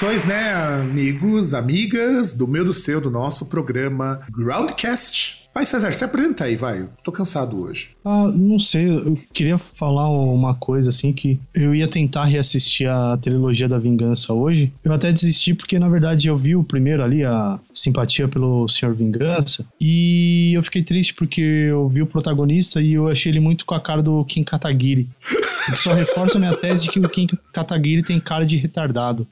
Saudações, né, amigos, amigas do meu, do seu, do nosso programa Groundcast. Vai, César, se apresenta aí, vai. Tô cansado hoje. Ah, não sei, eu queria falar uma coisa assim que eu ia tentar reassistir a trilogia da Vingança hoje. Eu até desisti porque na verdade eu vi o primeiro ali, a Simpatia pelo Senhor Vingança, e eu fiquei triste porque eu vi o protagonista e eu achei ele muito com a cara do Kim Kataguiri. Só reforça minha tese de que o Kim Kataguiri tem cara de retardado.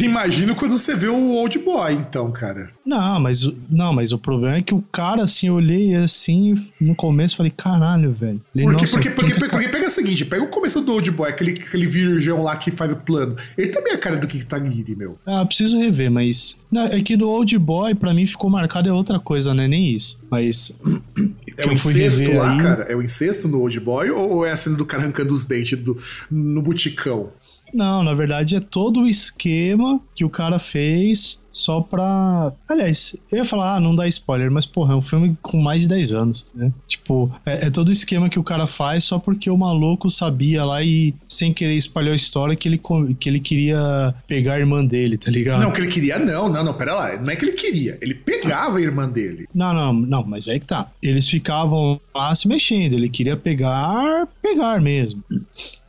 Imagino quando você vê o Old Boy, então, cara. Não, mas, não, mas o problema é que o cara, assim, eu olhei assim no começo e falei, caralho, velho. Porque, porque, porque, porque, que- pega o seguinte, pega o começo do Old Boy, aquele, aquele virgão lá que faz o plano. Ele também é a cara do Kitaguiri, meu. Ah, preciso rever, mas. Não, é que do Old Boy, pra mim, ficou marcado é outra coisa, né? Nem isso. Mas. É o incesto lá, aí- cara? É o incesto no Old Boy ou é a cena do cara arrancando os dentes do, no buticão? Não, na verdade é todo o esquema que o cara fez só pra. Aliás, eu ia falar, ah, não dá spoiler, mas porra, é um filme com mais de 10 anos, né? Tipo, é, é todo o esquema que o cara faz só porque o maluco sabia lá e, sem querer, espalhou a história que ele, que ele queria pegar a irmã dele, tá ligado? Não, que ele queria, não, não, não, pera lá. Não é que ele queria, ele pegava a irmã dele. Não, não, não, mas aí que tá. Eles ficavam lá se mexendo, ele queria pegar, pegar mesmo.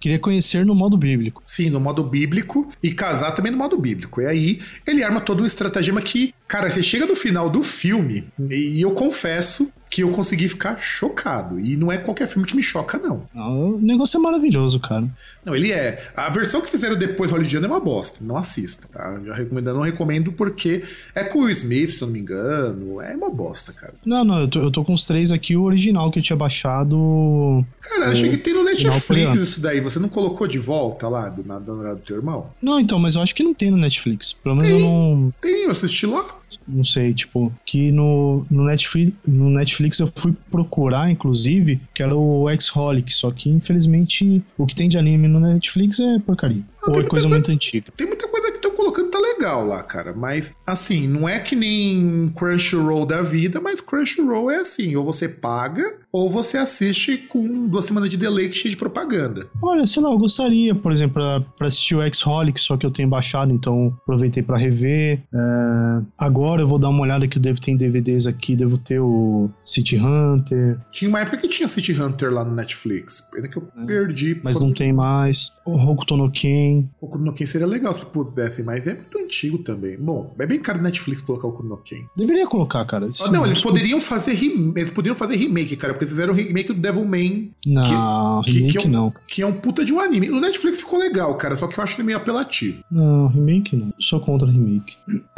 Queria conhecer no modo bíblico. Sim, no modo bíblico e casar também no modo bíblico. E aí ele arma todo um estratagema que, cara, você chega no final do filme e eu confesso que eu consegui ficar chocado. E não é qualquer filme que me choca, não. Não, O negócio é maravilhoso, cara. Não, ele é. A versão que fizeram depois hollywoodiana é uma bosta. Não assista, tá? Já recomendo, não recomendo porque é com o Will Smith, se eu não me engano. É uma bosta, cara. Não, não, eu tô, eu tô com os três aqui, o original que eu tinha baixado. Cara, achei que tem no Netflix isso daí. Você não colocou de volta lá do, na, do, do teu irmão? Não, então, mas eu acho que não tem no Netflix. Pelo menos eu Tem. não, Tem, eu assisti lá. Não sei, tipo, que no, no, Netflix, no Netflix eu fui procurar, inclusive, que era o X-Holic, só que infelizmente o que tem de anime no Netflix é porcaria. Ah, Ou é coisa muito antiga. Tem muita coisa que estão colocando tá legal lá, cara. Mas, assim, não é que nem Crunchyroll da vida, mas Crunchyroll é assim: ou você paga, ou você assiste com duas semanas de delay que cheio de propaganda. Olha, sei lá, eu gostaria, por exemplo, pra, pra assistir o X-Holic, só que eu tenho baixado, então aproveitei pra rever. É, agora eu vou dar uma olhada que eu devo ter DVDs aqui, devo ter o City Hunter, Tinha uma época que tinha City Hunter lá no Netflix. Pena que eu É. perdi. mas não tem mais. O Hokuto no Ken. O Kunoken seria legal se pudesse, mas é muito antigo também. Bom, é bem caro no Netflix colocar o Kunoken. Deveria colocar, cara. Ah, não, eles poderiam fazer rem- eles poderiam fazer remake, cara, porque eles fizeram o remake do Devilman, Não, que- remake que eu- não. que é um puta de um anime. No Netflix ficou legal, cara, só que eu acho ele meio apelativo. Não, remake não. Sou contra remake.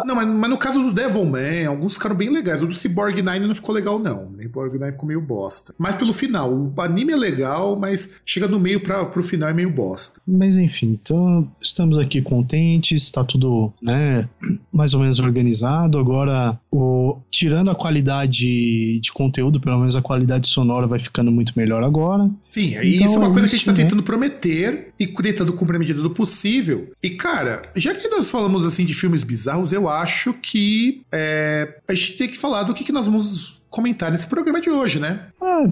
Não, mas, mas no caso do Devilman, alguns ficaram bem legais. O do Cyborg 9 não ficou legal, não. O Cyborg 9 ficou meio bosta. Mas pelo final, o anime é legal, mas chega do meio pra, pro final é meio bosta. Mas enfim, então estamos aqui contentes, tá tudo, né, mais ou menos organizado. Agora, o, tirando a qualidade de conteúdo, pelo menos a qualidade sonora vai ficando muito melhor agora. Sim, Então, isso é uma é coisa que a gente tá né? tentando prometer e tentando cumprir a medida do possível. E, cara, já que nós falamos assim de filmes bizarros, eu acho que é, a gente tem que falar do que, que nós vamos comentar nesse programa de hoje, né? Ah,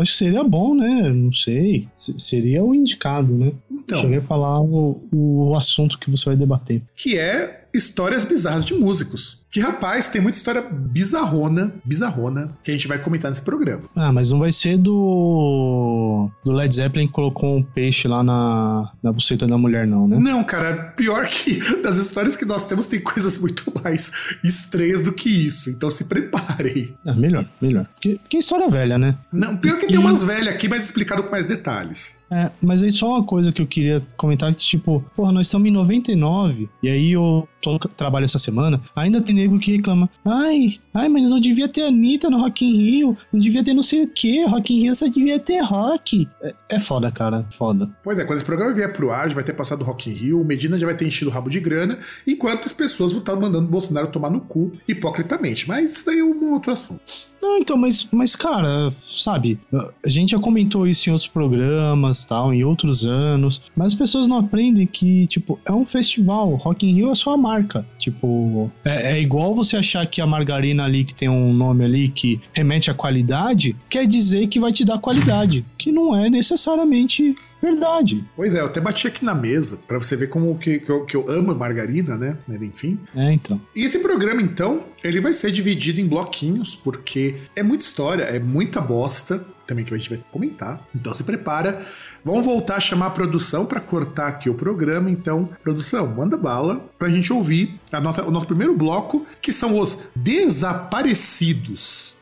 acho que seria bom, né? Não sei. Se- Seria o indicado, né? Então, Cheguei a falar o, o assunto que você vai debater. que é histórias bizarras de músicos. Que, rapaz, tem muita história bizarrona, bizarrona, que a gente vai comentar nesse programa. Ah, mas não vai ser do. do Led Zeppelin que colocou um peixe lá na, na buceta da mulher, não, né? Não, cara, pior que das histórias que nós temos, tem coisas muito mais estranhas do que isso. Então se preparem. Ah, melhor, melhor. Porque é história velha, né? Não, pior que tem umas velhas aqui, mas explicado com mais detalhes. É, mas aí só uma coisa que eu queria comentar que, tipo, porra, nós estamos em 99, e aí eu tô, trabalho essa semana, ainda tem nego que reclama. Ai, ai, mas não devia ter Anitta no Rock in Rio, não devia ter não sei o que, Rock in Rio só devia ter rock. É, é foda, cara, foda. Pois é, quando esse programa vier pro ar, já vai ter passado o Rock in Rio, o Medina já vai ter enchido o rabo de grana, enquanto as pessoas vão estar mandando o Bolsonaro tomar no cu hipocritamente. Mas isso daí é um outro assunto. Não, então, mas, mas cara, sabe, a gente já comentou isso em outros programas, tal, em outros anos, mas as pessoas não aprendem que, tipo, é um festival, Rock in Rio é só a marca. Tipo, é, é igual você achar que a margarina ali que tem um nome ali que remete à qualidade, quer dizer que vai te dar qualidade, que não é necessariamente verdade. Pois é, eu até bati aqui na mesa para você ver como que, que, eu, que eu amo margarina, né? Mas enfim. É, então. E esse programa, então, ele vai ser dividido em bloquinhos, porque é muita história, é muita bosta, também que a gente vai comentar. Então se prepara. Vamos voltar a chamar a produção para cortar aqui o programa. Então, produção, manda bala pra gente ouvir a nossa, o nosso primeiro bloco, que são os desaparecidos.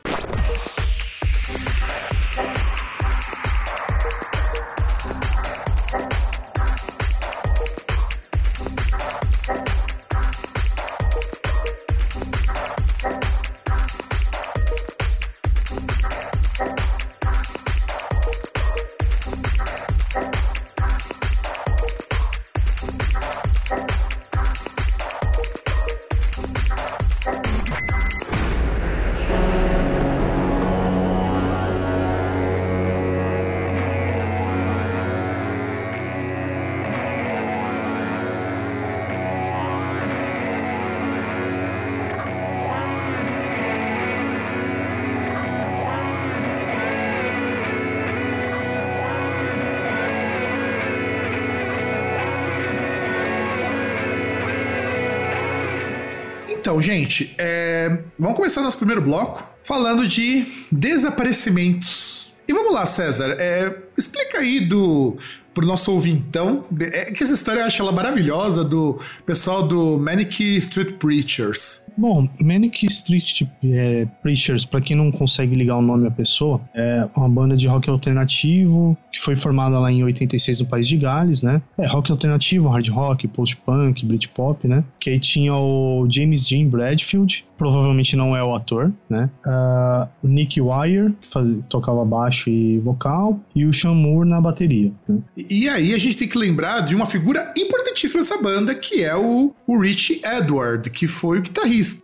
Gente, é... vamos começar nosso primeiro bloco falando de desaparecimentos. E vamos lá, César. É... Explica aí do pro nosso ouvintão. É que essa história eu acho ela maravilhosa do pessoal do Manic Street Preachers. Bom, Manic Street é, Preachers, para quem não consegue ligar o nome à pessoa, é uma banda de rock alternativo que foi formada lá em 86 no país de Gales, né? É rock alternativo, hard rock, post-punk, britpop, né? Que aí tinha o James Dean Bradfield, provavelmente não é o ator, né? Uh, o Nick Wire, que faz, tocava baixo e vocal, e o Sean Moore na bateria. Né? E aí a gente tem que lembrar de uma figura importantíssima dessa banda, que é o, o Rich Edward, que foi o guitarrista.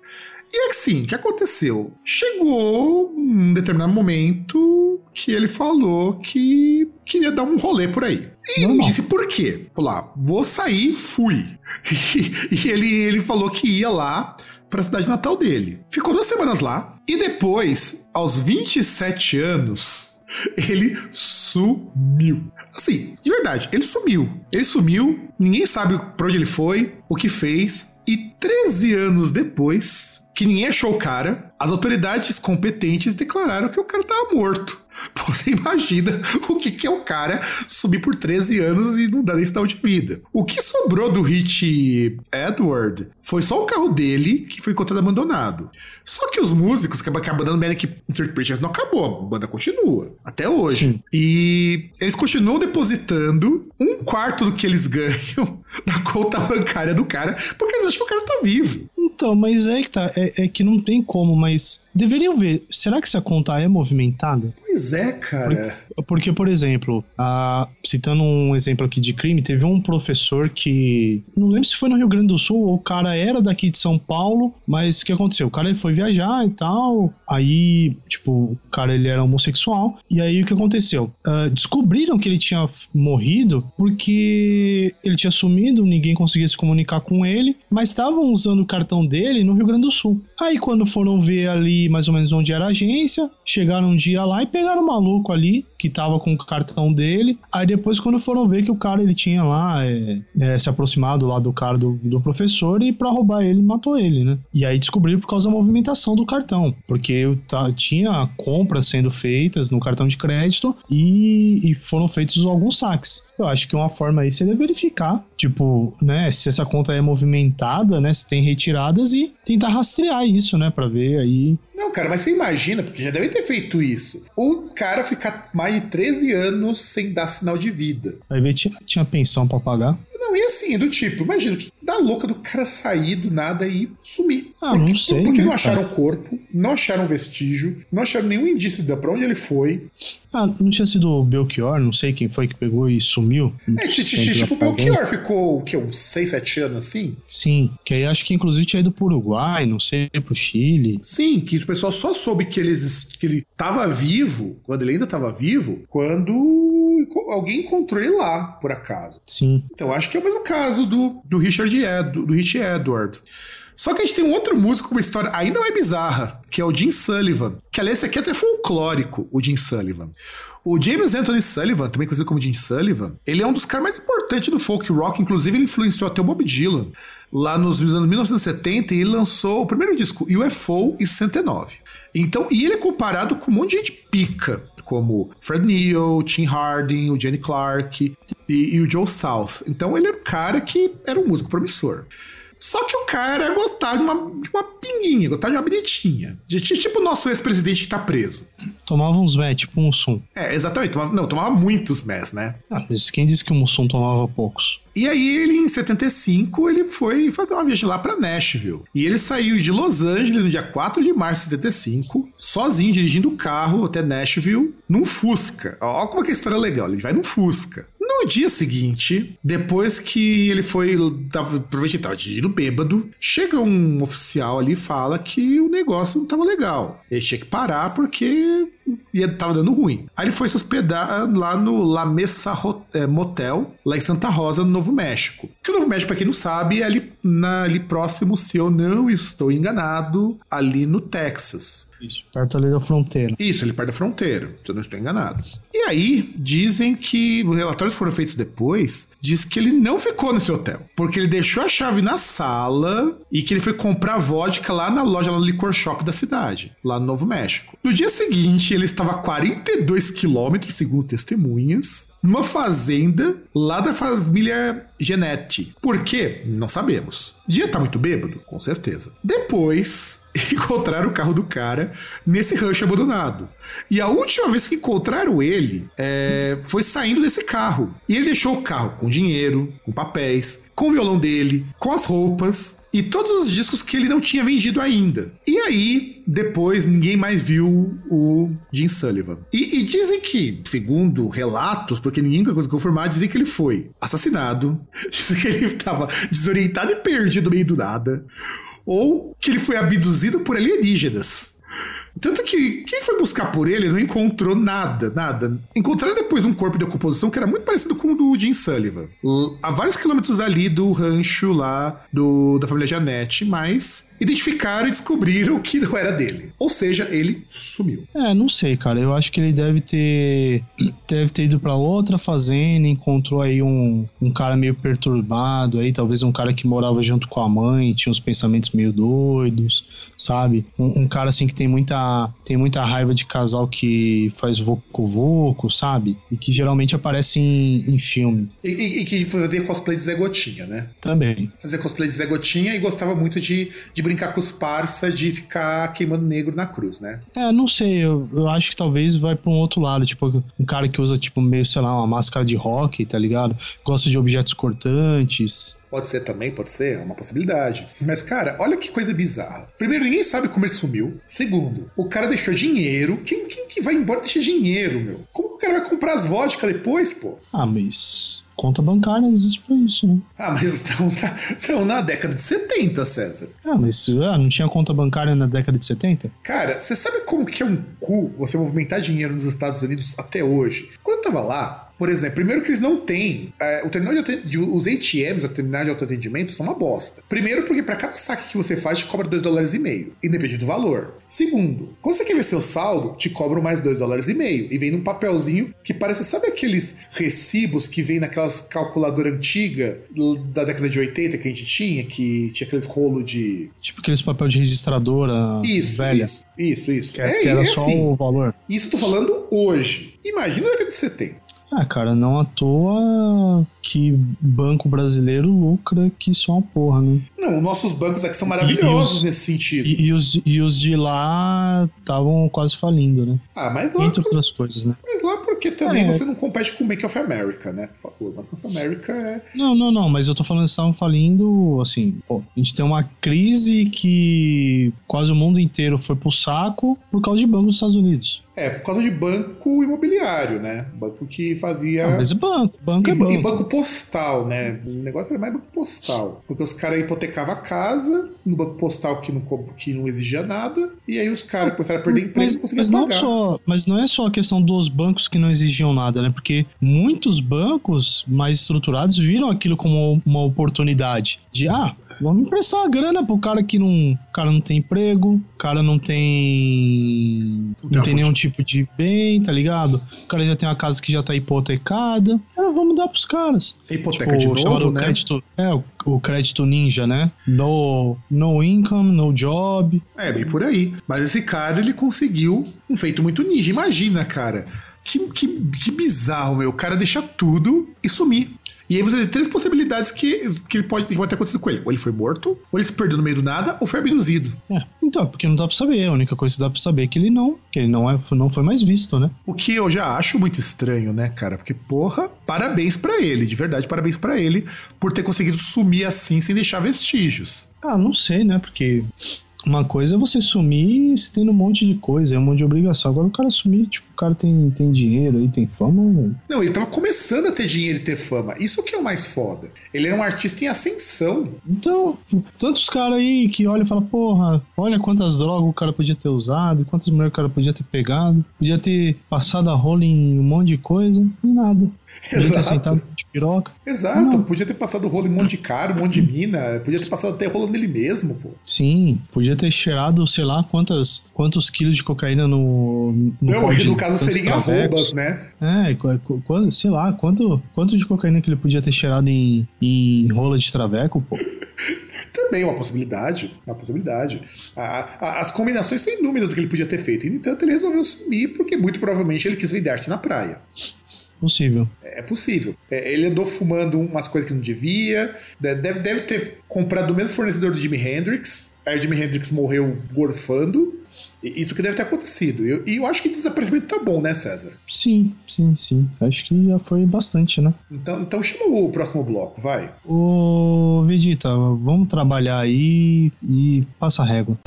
E assim, o que aconteceu? Chegou um determinado momento que ele falou que queria dar um rolê por aí. E não, não. disse por quê. Falou lá, vou sair, fui. e ele, ele falou que ia lá para a cidade natal dele. Ficou duas semanas lá. E depois, aos 27 anos, ele sumiu. Assim, de verdade, ele sumiu. Ele sumiu, ninguém sabe pra onde ele foi, o que fez, e 13 anos depois, que ninguém achou o cara, as autoridades competentes declararam que o cara tava morto. Pô, você imagina o que, que é o cara subir por 13 anos e não dar nem sinal de vida. O que sobrou do Rich Edward foi só o carro dele que foi encontrado abandonado. Só que os músicos, que a banda Manic Street Preachers não acabou, a banda continua, até hoje. Sim. E eles continuam depositando um quarto do que eles ganham na conta bancária do cara, porque eles acham que o cara tá vivo. Então, mas é que tá, é, é que não tem como, mas deveriam ver, será que essa conta é movimentada? Pois é, cara. Porque, porque por exemplo, a, citando um exemplo aqui de crime, teve um professor que, não lembro se foi no Rio Grande do Sul, ou o cara era daqui de São Paulo, mas o que aconteceu? O cara ele foi viajar e tal, aí, tipo, o cara ele era homossexual, e aí o que aconteceu? Uh, descobriram que ele tinha morrido porque ele tinha sumido, ninguém conseguia se comunicar com ele, mas estavam usando o cartão dele no Rio Grande do Sul. Aí quando foram ver ali mais ou menos onde era a agência, chegaram um dia lá e pegaram o maluco ali que tava com o cartão dele. Aí depois quando foram ver que o cara ele tinha lá é, é, se aproximado lá do cara do, do professor e para roubar ele matou ele, né? E aí descobriram por causa da movimentação do cartão, porque tinha compras sendo feitas no cartão de crédito e, e foram feitos alguns saques. Eu acho que uma forma aí seria verificar, tipo, né, se essa conta é movimentada, né, se tem retiradas e tentar rastrear isso, né, para ver aí. Não, cara, mas você imagina, porque já deve ter feito isso. O cara ficar mais de 13 anos sem dar sinal de vida. Aí tinha, tinha pensão para pagar. Não, e assim, do tipo, imagina, que dá louca do cara sair do nada e sumir. Ah, porque, não sei, Porque né, não acharam o corpo, não acharam vestígio, não acharam nenhum indício de pra onde ele foi. Ah, não tinha sido o Belchior, não sei quem foi que pegou e sumiu. É, ti- Dentro da tipo, o. Belchior ficou, o quê, uns 6, 7 anos assim? Sim, que aí acho que inclusive tinha ido pro Uruguai, não sei, pro Chile. Sim, que o pessoal só soube que ele, que ele tava vivo, quando ele ainda tava vivo, quando alguém encontrou ele lá, por acaso. Sim. Então acho que é o mesmo caso do, do Richard Ed, do, Rich Edward. Só que a gente tem um outro músico com uma história ainda mais bizarra, que é o Jim Sullivan. Que aliás, esse aqui é até folclórico, o Jim Sullivan. O James Anthony Sullivan, também conhecido como Jim Sullivan, ele é um dos caras mais importantes do folk rock, inclusive ele influenciou até o Bob Dylan. Lá nos anos 1970, ele lançou o primeiro disco, UFO, em 69. Então, e ele é comparado com um monte de gente pica, como Fred Neil, Tim Harding, o Jenny Clark e, e o Joe South. Então, ele era um cara que era um músico promissor. Só que o cara gostava de uma, de uma pinguinha, gostava de uma bonitinha. De, tipo o nosso ex-presidente que tá preso. Tomava uns mé, tipo um Mussum. É, exatamente. Tomava, não, tomava muitos mess, né? Ah, mas quem disse que o Mussum tomava poucos? E aí ele, em 75, ele foi fazer uma viagem lá pra Nashville. E ele saiu de Los Angeles no dia 4 de março de 75, sozinho, dirigindo o carro até Nashville, num Fusca. Ó, como é que a história é legal, ele vai num Fusca. No dia seguinte, depois que ele foi, tava, provavelmente tava bêbado, chega um oficial ali e fala que o negócio não tava legal. Ele tinha que parar porque ia, tava dando ruim. Aí ele foi se hospedar lá no La Mesa eh, Motel, lá em Santa Rosa, no Novo México. Que o Novo México, pra quem não sabe, é ali, na- ali próximo, se eu não estou enganado, ali no Texas. Isso. Perto ali da fronteira. Isso, ele perto da fronteira, se eu não estou enganado. E aí, dizem que, os relatórios foram feitos depois, diz que ele não ficou nesse hotel, porque ele deixou a chave na sala e que ele foi comprar vodka lá na loja, lá no liquor shop da cidade, lá no Novo México. No dia seguinte, ele estava a 42 quilômetros, segundo testemunhas, numa fazenda lá da família Genetti. Por quê? Não sabemos. Dia tá muito bêbado? Com certeza. Depois, encontraram o carro do cara nesse rancho abandonado. E a última vez que encontraram ele é, foi saindo desse carro. E ele deixou o carro com dinheiro, com papéis, com o violão dele, com as roupas e todos os discos que ele não tinha vendido ainda. E aí, depois, ninguém mais viu o Jim Sullivan. E, e dizem que, segundo relatos, porque ninguém conseguiu confirmar, dizem que ele foi assassinado, dizem que ele estava desorientado e perdido no meio do nada, ou que ele foi abduzido por alienígenas. Tanto que quem foi buscar por ele não encontrou nada, nada. Encontraram depois um corpo de decomposição que era muito parecido com o do Jim Sullivan. A vários quilômetros ali do rancho lá do, da família Janete, mas identificaram e descobriram que não era dele. Ou seja, ele sumiu. É, não sei, cara. Eu acho que ele deve ter deve ter ido pra outra fazenda, encontrou aí um, um cara meio perturbado, aí talvez um cara que morava junto com a mãe, tinha uns pensamentos meio doidos, sabe? Um, um cara assim que tem muita tem muita raiva de casal que faz voco voco, sabe? E que geralmente aparece em, em filme E, e- e que fazia cosplay de Zé Gotinha, né? também. Fazia cosplay de Zé Gotinha e gostava muito de, de brincar com os parça, de ficar queimando negro na cruz, né? É, não sei, eu, eu acho que talvez vai pra um outro lado, tipo, um cara que usa, tipo, meio, sei lá, uma máscara de rock, tá ligado? Gosta de objetos cortantes. Pode ser também, pode ser, é uma possibilidade. Mas, cara, olha que coisa bizarra. Primeiro, ninguém sabe como ele sumiu. Segundo, o cara deixou dinheiro. Quem, quem que vai embora deixa dinheiro, meu? Como que o cara vai comprar as vodka depois, pô? Ah, mas conta bancária existe pra isso, né? Ah, mas estão na, estão na década de 70, César. Ah, mas ah, não tinha conta bancária na década de 70? Cara, você sabe como que é um cu você movimentar dinheiro nos Estados Unidos até hoje? Quando eu tava lá, por exemplo, primeiro que eles não têm. é, o terminal de, de- Os ATMs, a terminal de autoatendimento, são uma bosta. Primeiro, porque para cada saque que você faz, te cobra 2 dólares e meio, independente do valor. Segundo, quando você quer ver seu saldo, te cobram mais 2 dólares e meio. E vem num papelzinho que parece, sabe aqueles recibos que vem naquelas calculadoras antigas da década de 80 que a gente tinha, que tinha aqueles rolo de. Tipo aqueles papel de registradora Isso, velha. isso, isso, isso. Que, que era é só assim. o valor. Isso eu tô falando hoje. Imagina na década de 70. Ah, cara, não à toa que banco brasileiro lucra que só uma porra, né? Não, Não, nossos bancos aqui são maravilhosos os- nesse sentido. E, e os, e os de lá estavam quase falindo, né? Ah, mas lá, Entre outras coisas, né? mas lá porque também É. você não compete com o Bank of America, né? Por favor, Bank of America é. Não, não, não, mas eu tô falando que estavam falindo, assim, pô, a gente tem uma crise que quase o mundo inteiro foi pro saco por causa de banco dos Estados Unidos. É, por causa de banco imobiliário, né? Banco que fazia. Ah, mas banco, banco E, é ba- e banco. Postal, né? O negócio era mais banco postal. Porque os caras hipotecavam a casa no banco postal que não, que não exigia nada. E aí os caras começaram a perder emprego e Mas, não conseguiam mas, não pagar. só, mas não é só a questão dos bancos que não exigiam nada, né? Porque muitos bancos mais estruturados viram aquilo como uma oportunidade de, ah, vamos emprestar uma grana pro cara que não, cara não tem emprego, o cara não tem, não tem nenhum tipo de bem, tá ligado? O cara já tem uma casa que já tá hipotecada, ah, vamos dar pros caras. Tem hipoteca de Tipo, chamado novo, né? crédito, é, o, o crédito ninja, né? No, no income, no job, É, bem por aí. Mas esse cara, ele conseguiu um feito muito ninja. Imagina, cara. Que, que, que bizarro, meu. O cara deixa tudo e sumir. E aí você tem três possibilidades que, que pode, que pode ter acontecido com ele. Ou ele foi morto, ou ele se perdeu no meio do nada, ou foi abduzido. É, então, porque não dá pra saber. A única coisa que dá pra saber é que ele não, que ele não, é, não foi mais visto, né? O que eu já acho muito estranho, né, cara? Porque, porra, parabéns pra ele, de verdade, parabéns pra ele por ter conseguido sumir assim sem deixar vestígios. Ah, não sei, né? Porque uma coisa é você sumir e você tendo um monte de coisa, é um monte de obrigação. Agora o cara sumir, tipo, o cara tem, tem dinheiro aí, tem fama. Não, ele tava começando a ter dinheiro e ter fama. Isso que é o mais foda. Ele era um artista em ascensão. Então, tantos caras aí que olham e falam, porra, olha quantas drogas o cara podia ter usado, quantas mulheres o cara podia ter pegado, podia ter passado a rola em um monte de coisa, e nada. Podia ter Exato. sentado de piroca. Exato, Não. podia ter passado rolo em um monte de cara, um monte de mina, podia ter passado até rolo nele mesmo, pô. Sim, podia ter cheirado, sei lá, quantas, quantos quilos de cocaína no. no Não, no caso travecos. arrobas, né? É, sei lá, quanto, quanto de cocaína que ele podia ter cheirado em, em rola de traveco, pô. Também é uma possibilidade, uma possibilidade. A- a- as combinações são inúmeras que ele podia ter feito. E, no entanto, ele resolveu sumir porque muito provavelmente ele quis vender arte na praia. Possível. É possível. É, ele andou fumando umas coisas que não devia. De- Deve, deve ter comprado do mesmo fornecedor do Jimi Hendrix. Aí o Jimi Hendrix morreu gorfando. Isso que deve ter acontecido. E eu, eu acho que desaparecimento tá bom, né, César? Sim, sim, sim. Acho que já foi bastante, né? Então, então chama o próximo bloco, vai. Ô, Vegeta, vamos trabalhar aí e passa a régua.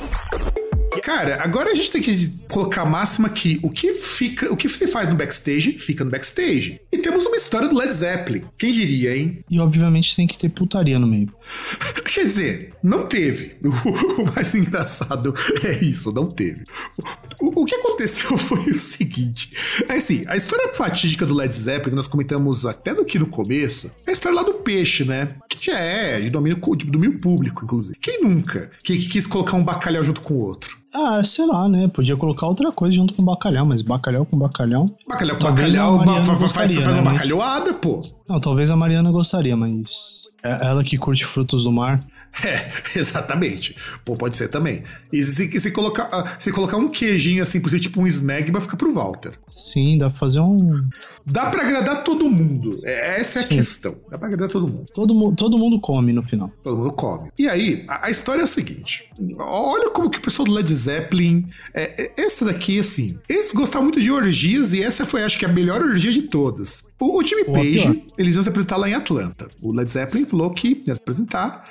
Cara, agora a gente tem que colocar a máxima que o que fica, o que você faz no backstage, fica no backstage. E temos uma história do Led Zeppelin. Quem diria, hein? E obviamente tem que ter putaria no meio. Quer dizer, não teve. O, o mais engraçado é isso, não teve. O, o que aconteceu foi o seguinte: é assim, a história fatídica do Led Zeppelin, que nós comentamos até aqui no começo, é a história lá do peixe, né? Que já é de domínio, de domínio público, inclusive. Quem nunca que, que quis colocar um bacalhau junto com o outro? Ah, sei lá, né? Podia colocar outra coisa junto com bacalhau, mas bacalhau com bacalhau. Bacalhau com Talvez bacalhau, fa- fa- faz, gostaria, faz né, uma bacalhoada, pô. Não, talvez a Mariana gostaria, mas. É ela que curte frutos do mar. É, exatamente. Pô, pode ser também. E se, se, colocar, ah, se colocar um queijinho assim, por exemplo, tipo um smegma, fica pro Walter. Sim, dá pra fazer um. Dá pra agradar todo mundo. É, Essa é a Sim. questão. Dá pra agradar todo mundo. Todo, mu- todo mundo come no final. Todo mundo come. E aí, a, a história é o seguinte: olha como que o pessoal do Led Zeppelin. É, é, essa daqui, assim. Eles gostavam muito de orgias e essa foi, acho que, a melhor orgia de todas. O, o Jimmy Page, eles iam se apresentar lá em Atlanta. O Led Zeppelin falou que ia se apresentar.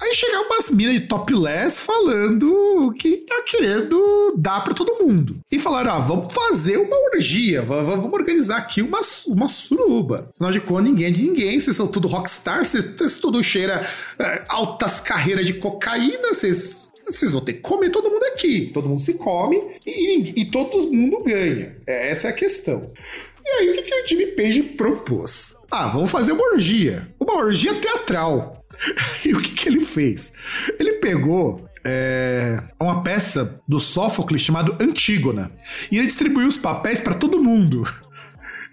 Aí chegaram umas minas de topless falando que tá querendo dar pra todo mundo. E falaram: ah, vamos fazer uma orgia, va- va- vamos organizar aqui uma, uma suruba. Afinal de contas, ninguém é de ninguém, vocês são tudo rockstar, vocês, vocês tudo cheira é, altas carreiras de cocaína, vocês. Vocês vão ter que comer todo mundo aqui. Todo mundo se come e, e todo mundo ganha. É, Essa é a questão. E aí, o que, que o Jimmy Page propôs? Ah, vamos fazer uma orgia. Uma orgia teatral. E o que, que ele fez? Ele pegou é, uma peça do Sófocles chamado Antígona. E ele distribuiu os papéis para todo mundo.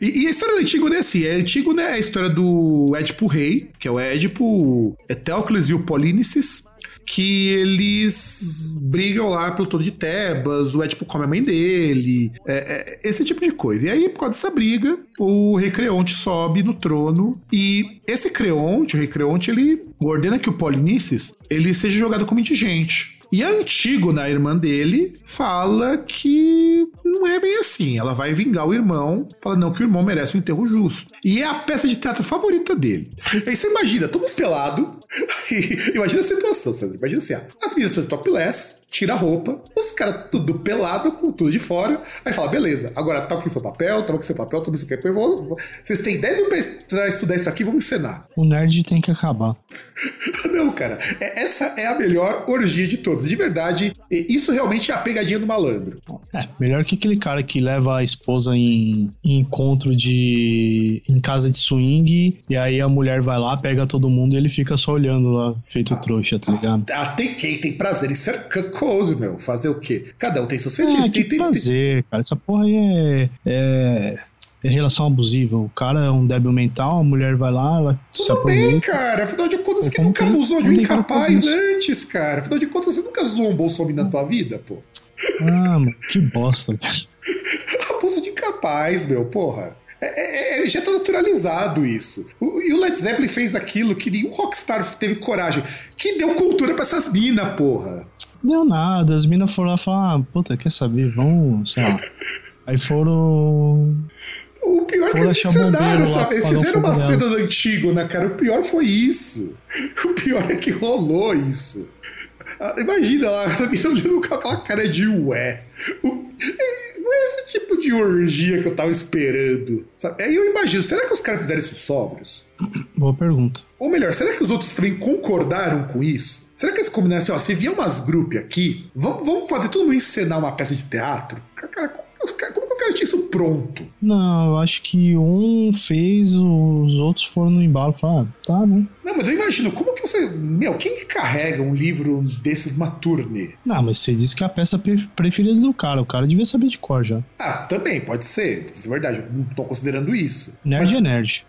E, e a história do Antígona é assim: é Antígona é a história do Édipo Rei, que é o Édipo Eteocles e o Polínices, que eles brigam lá pelo trono de Tebas, o Édipo come a mãe dele, é, é, esse tipo de coisa. E aí, por causa dessa briga, o rei Creonte sobe no trono e esse Creonte, o rei Creonte, ele ordena que o Polinices ele seja jogado como indigente. E a Antígona, a irmã dele, fala que não é bem assim. Ela vai vingar o irmão, fala não, que o irmão merece um enterro justo. E é a peça de teatro favorita dele. Aí você imagina, todo pelado, imagina a situação, Sandra. Imagina assim, ó, as meninas todas topless, tira a roupa, os caras tudo pelado, com tudo de fora, aí fala, beleza, agora toma aqui seu papel, toma aqui seu papel, toma isso aqui, depois vou, vou... vocês têm ideia de estudar isso aqui, vamos encenar. O nerd tem que acabar. Não, cara, é, essa é a melhor orgia de todas, de verdade, isso realmente é a pegadinha do malandro. É, melhor que aquele cara que leva a esposa em, em encontro de... em casa de swing, e aí a mulher vai lá, pega todo mundo e ele fica só olhando lá, feito ah, trouxa, tá ligado? Ah, tem quem tem prazer em ser cuckold, meu. Fazer o quê? Cada um tem seus fetiches. Ah, que tem, prazer, cara. Essa porra aí é... é... É relação abusiva. O cara é um débil mental, a mulher vai lá, ela Tudo bem, cara. Afinal de contas, quem nunca abusou de um incapaz antes, cara? Afinal de contas, você nunca zoou um bolsominion na tua vida, pô. Ah, mano, que bosta, velho. Abuso de incapaz, meu, porra. É, é, é, já tá naturalizado isso. O, e o Led Zeppelin fez aquilo que nenhum rockstar teve coragem. Que deu cultura pra essas minas, porra. Deu nada, as minas foram lá e falaram, ah, puta, quer saber, vamos, sei lá. Aí foram. O pior é que eles sabe? Eles fizeram uma cena do antigo, né, cara? O pior foi isso. O pior é que rolou isso. Ah, imagina lá, a menina olhando com aquela cara de ué. O não é esse tipo de orgia que eu tava esperando. Sabe? Aí eu imagino, será que os caras fizeram isso sóbrios? Boa pergunta. Ou melhor, será que os outros também concordaram com isso? Será que eles combinaram assim, ó, se vier umas grupos aqui, vamos, vamos fazer todo mundo encenar uma peça de teatro? Cara, como, como que eu tinha isso pronto? Não, eu acho que um fez, os outros foram no embalo falaram, ah, tá, né? Não, mas eu imagino, como que você. Meu, quem que carrega um livro desses numa turnê? Não, mas você disse que é a peça preferida do cara. O cara devia saber de cor já. Ah, também, pode ser. Isso é verdade, eu não tô considerando isso. Nerd mas, é nerd.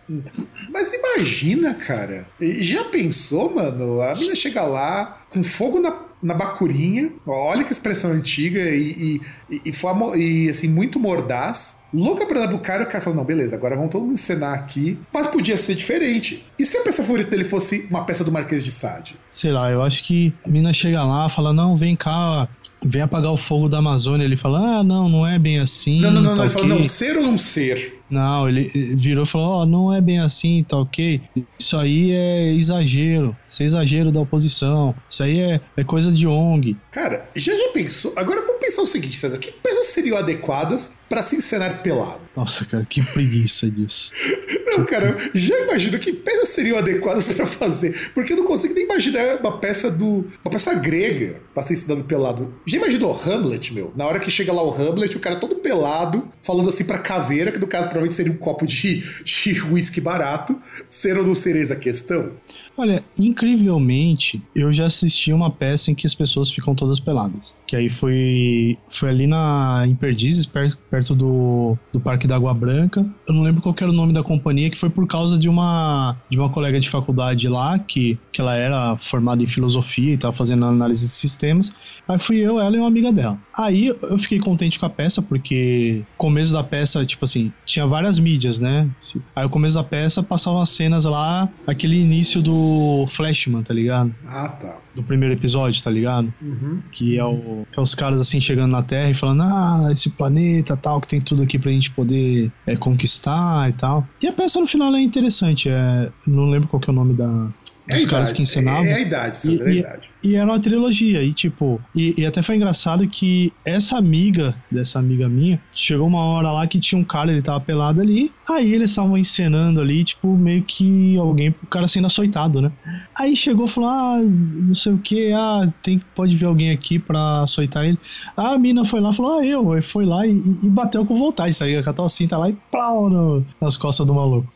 Mas imagina, cara. Já pensou, mano? A menina chega lá com fogo na na bacurinha. Olha que expressão antiga e, e, e, foi, e assim, muito mordaz. Louca pra dar pro cara, o cara falou: não, beleza, agora vamos todo mundo encenar aqui. Mas podia ser diferente. E se a peça favorita dele fosse uma peça do Marquês de Sade? Sei lá, eu acho que a mina chega lá, fala: não, vem cá, vem apagar o fogo da Amazônia. Ele fala: ah, não, não é bem assim. Não, não, não, tá não. Ele fala: não, ser ou não ser? Não, ele virou e falou: Ó, oh, não é bem assim, tá ok? Isso aí é exagero. Isso é exagero da oposição. Isso aí é, é coisa de ONG. Cara, já já pensou? Agora vamos pensar o seguinte, César: que peças seriam adequadas para se encenar pelado? Nossa, cara, que preguiça disso. Não, cara, já imagino que peças seriam adequadas para fazer. Porque eu não consigo nem imaginar uma peça do. uma peça grega pra ser ensinado pelado. Já imaginou Hamlet, meu? Na hora que chega lá o Hamlet, o cara todo pelado, falando assim pra caveira, que no caso provavelmente seria um copo de, de whisky barato. Ser ou não ser eis a questão? Olha, incrivelmente, eu já assisti uma peça em que as pessoas ficam todas peladas. Que aí foi, foi ali na, em Perdizes, perto, perto do, do Parque da Água Branca. Eu não lembro qual era o nome da companhia, que foi por causa de uma, de uma colega de faculdade lá, que, que ela era formada em filosofia e estava fazendo análise de sistemas. Aí fui eu, ela e uma amiga dela. Aí eu fiquei contente com a peça, porque começo da peça, tipo assim, tinha várias mídias, né? Aí o começo da peça passavam as cenas lá, aquele início do Flashman, tá ligado? Ah, tá. Do primeiro episódio, tá ligado? Uhum. Que, é o, que é os caras assim chegando na Terra e falando: Ah, esse planeta tal, que tem tudo aqui pra gente poder é, conquistar e tal. E a peça no final é interessante. É, não lembro qual que é o nome da, é dos caras que ensinavam. É, é a idade, e, é a idade. E, e era uma trilogia, e tipo, e, e, até foi engraçado que essa amiga dessa amiga minha, chegou uma hora lá que tinha um cara, ele tava pelado ali, aí eles estavam encenando ali, tipo, meio que alguém, o cara sendo açoitado, né? Aí chegou e falou, ah, não sei o que, ah, tem, pode ver alguém aqui pra açoitar ele. Ah, a mina foi lá, falou, ah, eu, aí foi lá e, e bateu com vontade, sabe? Catou assim, tá lá e pau no, nas costas do maluco.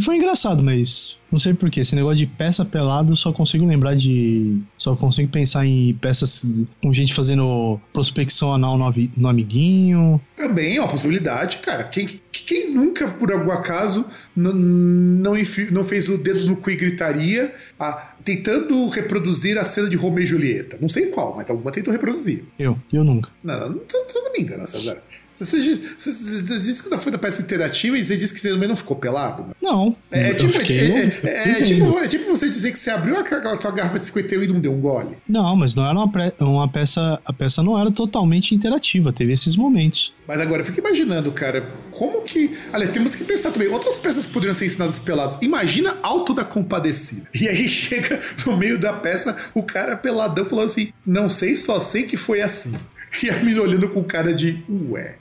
Foi engraçado, mas não sei porquê. Esse negócio de peça pelado, só consigo lembrar de. Só consigo pensar em peças com gente fazendo prospecção anal no, no amiguinho. Também é uma possibilidade, cara. Quem, quem nunca, por algum acaso, não, não, não fez o dedo no cu e gritaria ah, tentando reproduzir a cena de Romeo e Julieta? Não sei qual, mas alguma tentou reproduzir. Eu, eu nunca. Não, não, você não me engana, César. Você, você, você- você disse que não foi da peça interativa e você disse que você também não ficou pelado? mano. Não. É, eu tipo, é, é- é vendo. tipo, é tipo você dizer que você abriu aquela tua garrafa de 51 e não deu um gole. Não, mas não era uma, uma peça. A peça não era totalmente interativa, teve esses momentos. Mas agora eu fico imaginando, cara, como que. Aliás, temos que pensar também. Outras peças que poderiam ser ensinadas pelados. Imagina Alto da Compadecida. E aí chega no meio da peça o cara peladão falando assim: Não sei, só sei que foi assim. E a menina olhando com cara de ué.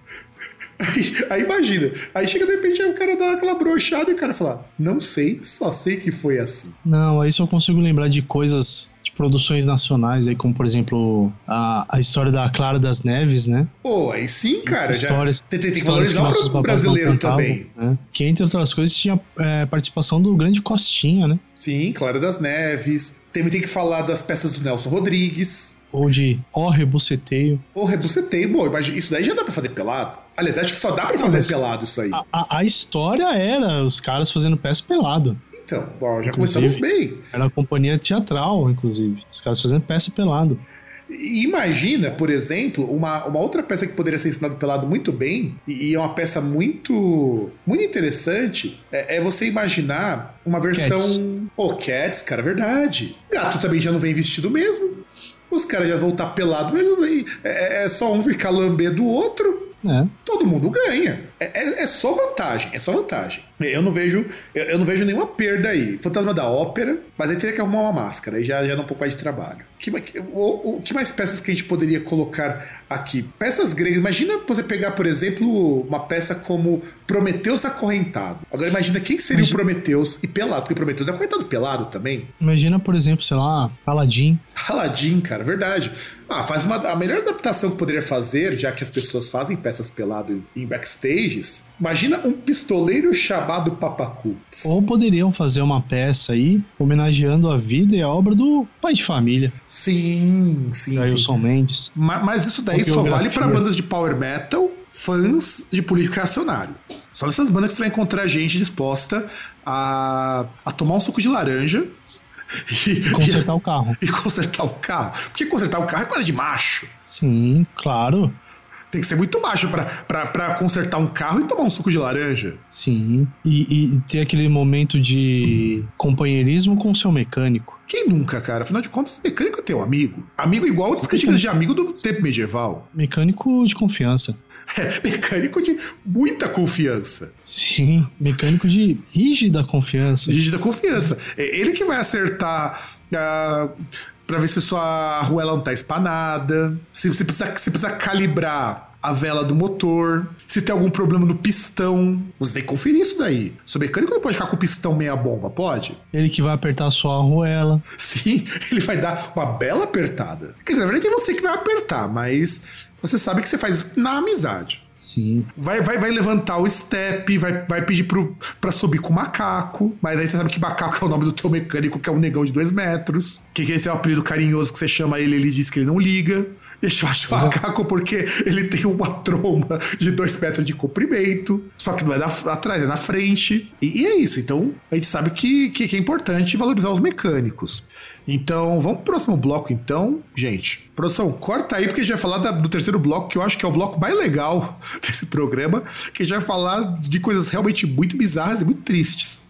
Aí, aí imagina, aí chega de repente aí o cara dá aquela brochada e o cara fala: Não sei, só sei que foi assim. Não, aí só consigo lembrar de coisas de produções nacionais, aí como por exemplo a, a história da Clara das Neves, né? Pô, aí sim, cara, já. histórias, Tem, tem, tem que que valorizar nossos o brasileiro também. né? Que entre outras coisas tinha é, participação do grande Costinha, né? Sim, Clara das Neves. Também tem que falar das peças do Nelson Rodrigues. Ou de Ó Rebuceteio. Ou rebucetei, bom, imagina, isso daí já dá pra fazer pelado. Aliás, acho que só dá pra fazer mas- pelado isso aí. A, a, a história era os caras fazendo peça pelado. Então, ó, já Inclusive- começamos bem. Era uma companhia teatral, inclusive. Os caras fazendo peça pelado. E imagina, por exemplo, uma, uma outra peça que poderia ser ensinado pelado muito bem, e, e é uma peça muito muito interessante, é, é você imaginar uma versão. Cats. Pô, Cats, cara, verdade. Gato também já não vem vestido mesmo. Os caras já vão estar pelado mesmo. e É, é só um ficar lambendo o outro. É. todo mundo ganha. É, é- é só vantagem, é só vantagem. Eu não vejo, eu, eu não vejo nenhuma perda aí. Fantasma da Ópera, mas aí teria que arrumar uma máscara, aí já, já dá um pouco mais de trabalho. Que, o, o que mais peças que a gente poderia colocar aqui? Peças gregas. Imagina você pegar, por exemplo, uma peça como Prometeus acorrentado. Agora imagina quem que seria Imagina- o Prometeus e pelado, porque Prometeus é acorrentado pelado também. Imagina, por exemplo, sei lá, Aladdin. Aladdin, cara, verdade. Ah, faz uma, a melhor adaptação que poderia fazer, já que as pessoas fazem peças pelado em backstages, imagina um pistoleiro chamado Papacu. Ou poderiam fazer uma peça aí homenageando a vida e a obra do pai de família, Sim, sim, sim. Ailson Mendes. Ma- Mas isso daí só vale pra bandas de power metal, fãs de político reacionário. Só dessas bandas que você vai encontrar gente disposta a, a tomar um suco de laranja e, Consertar o carro. e consertar o carro. Porque consertar o carro é coisa de macho. Sim, claro. Tem que ser muito pra, pra consertar um carro e tomar um suco de laranja. Sim. E, e ter aquele momento de companheirismo com o seu mecânico. Quem nunca, cara? Afinal de contas, mecânico é teu amigo. Amigo igual das cantigas de amigo do tempo medieval. Mecânico de confiança. É, mecânico de muita confiança. Sim, mecânico de rígida confiança. Rígida confiança. É ele que vai acertar ah, pra ver se sua arruela não tá espanada, se você precisa, se precisa calibrar a vela do motor, se tem algum problema no pistão. Você tem que conferir isso daí. Seu mecânico não pode ficar com o pistão meia bomba, pode? Ele que vai apertar a sua arruela. Sim, ele vai dar uma bela apertada. Quer dizer, na verdade é você que vai apertar, mas você sabe que você faz isso na amizade. Sim. Vai, vai, vai levantar o step, vai, vai pedir pro, pra subir com o macaco. Mas aí você sabe que macaco é o nome do teu mecânico, que é um negão de dois metros. Que, que esse é o apelido carinhoso que você chama ele, ele diz que ele não liga. Deixa eu achar o macaco porque ele tem uma tromba de dois metros de comprimento. Só que não é da, atrás, é na frente. E, e é isso. Então a gente sabe que, que, que é importante valorizar os mecânicos. Então, vamos pro próximo bloco, então, gente. Produção, corta aí, porque a gente vai falar da- do terceiro bloco, que eu acho que é o bloco mais legal desse programa, que a gente vai falar de coisas realmente muito bizarras e muito tristes.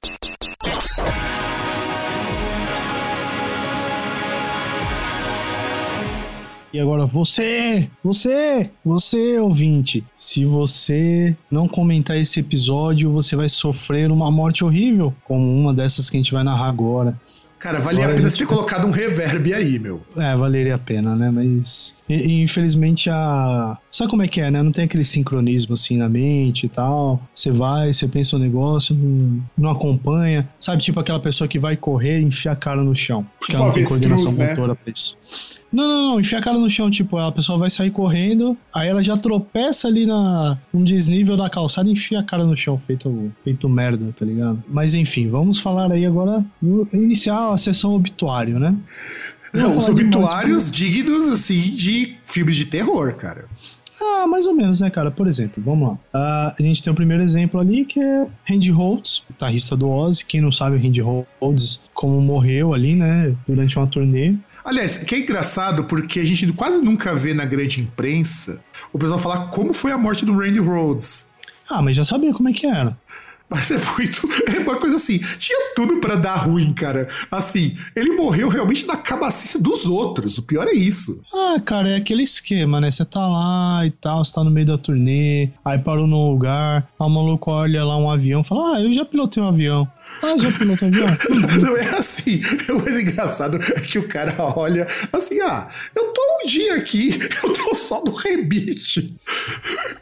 E agora você, você, você ouvinte, se você não comentar esse episódio, você vai sofrer uma morte horrível, como uma dessas que a gente vai narrar agora. Cara, valia Agora a pena a você gente- ter colocado um reverb aí, meu. É, valeria a pena, né? Mas e- e, infelizmente a. Sabe como é que é, né? Não tem aquele sincronismo assim na mente e tal. Você vai, você pensa no negócio, não, não acompanha. Sabe, tipo aquela pessoa que vai correr e enfia a cara no chão. Porque Tipo ela não tem coordenação né? motora pra isso. Não, não, não, enfia a cara no chão, tipo, a pessoa vai sair correndo, aí ela já tropeça ali na um desnível da calçada e enfia a cara no chão, feito, feito merda, tá ligado? Mas enfim, vamos falar aí agora, iniciar a sessão obituário, né? Não, os obituários dignos, assim, de filmes de terror, cara. Ah, mais ou menos, né, cara? Por exemplo, vamos lá. Uh, a gente tem o primeiro exemplo ali, que é Randy Rhodes, guitarrista do Ozzy. Quem não sabe, o Randy Rhodes, como morreu ali, né, durante uma turnê. Aliás, que é engraçado porque a gente quase nunca vê na grande imprensa o pessoal falar como foi a morte do Randy Rhodes. Ah, mas já sabia como é que era. Mas é muito. É uma coisa assim. Tinha tudo para dar ruim, cara. Assim, ele morreu realmente na cabacice dos outros. O pior é isso. Ah, cara, é aquele esquema, né? Você tá lá e tal, você tá no meio da turnê, aí parou num lugar, aí o maluco olha lá um avião fala: Ah, eu já pilotei um avião. Ah, já pilotou um avião? Não é assim. O mais engraçado é que o cara olha assim: Ah, eu tô um dia aqui, eu tô só no rebite.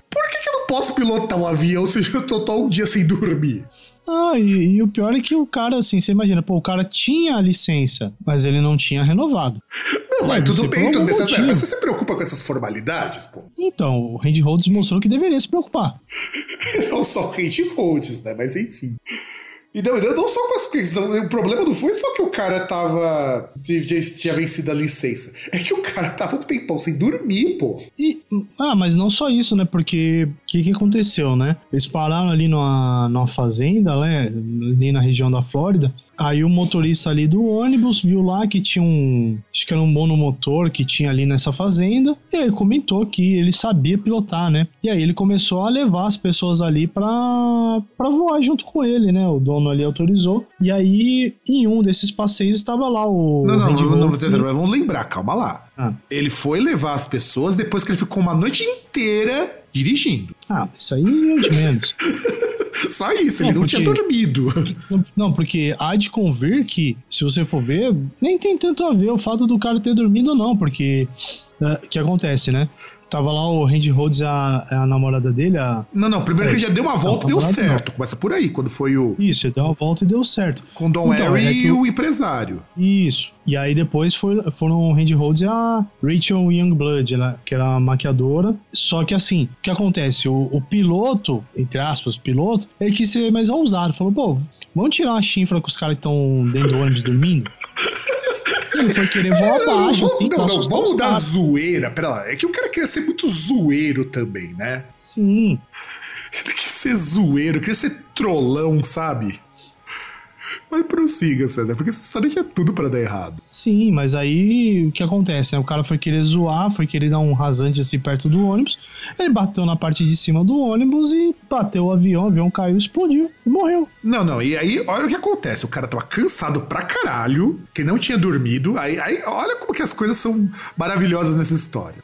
Por que, que eu não posso pilotar um avião se eu tô, tô um dia sem dormir? Ah, e, e, o pior é que o cara, assim, você imagina, pô, o cara tinha a licença, mas ele não tinha renovado. Não, mas tudo bem, tudo bem. Mas você se preocupa com essas formalidades, pô? Então, o Randy Rhodes mostrou que deveria se preocupar. não só o Randy Rhodes, né? Mas enfim. E não, não só com as coisas. O problema não foi só que o cara tava. Tinha vencido a licença. É que o cara tava um tempão sem dormir, pô. E, ah, mas não só isso, né? Porque o que, que aconteceu, né? Eles pararam ali numa, numa fazenda, né? Ali na região da Flórida. Aí o motorista ali do ônibus viu lá que tinha um. Acho que era um monomotor que tinha ali nessa fazenda. E ele comentou que ele sabia pilotar, né? E aí ele começou a levar as pessoas ali pra, pra voar junto com ele, né? O dono ali autorizou. E aí, em um desses passeios, estava lá o. Não, não, não, não, não, vamos lembrar, calma lá. Ah. Ele foi levar as pessoas depois que ele ficou uma noite inteira dirigindo. Ah, isso aí é de menos. Só isso, não, ele não porque, tinha dormido. Não, porque há de convir que, se você for ver, nem tem tanto a ver o fato do cara ter dormido ou não, porque o uh, que acontece, né? Tava lá o Randy Rhodes, a, a namorada dele, a... Não, não, primeiro é, que ele já deu uma volta e deu certo. Não. Começa por aí, quando foi o... Isso, ele deu uma volta e deu certo. Com Don então, Harry é e o empresário. Isso. E aí depois foi, foram o Randy Rhodes e a Rachel Youngblood, ela, que era a maquiadora. Só que assim, o que acontece? O, o piloto, entre aspas, o piloto, ele quis ser mais ousado. Falou, pô, vamos tirar a chifra com os caras que estão dentro do ônibus dormindo? Ele foi querer voar abaixo, assim. Não, não, vamos dar zoeira. Pera lá, é que o cara queria ser muito zoeiro também, né? Sim. Ele quis ser zoeiro, queria ser trolão, sabe? Mas prossiga, César, porque essa história tinha tudo para dar errado. Sim, mas aí o que acontece? Né? O cara foi querer zoar, foi querer dar um rasante assim perto do ônibus. Ele bateu na parte de cima do ônibus e bateu o avião, o avião caiu, explodiu e morreu. Não, não, e aí olha o que acontece. O cara tava cansado pra caralho, que não tinha dormido. Aí, aí olha como que as coisas são maravilhosas nessa história.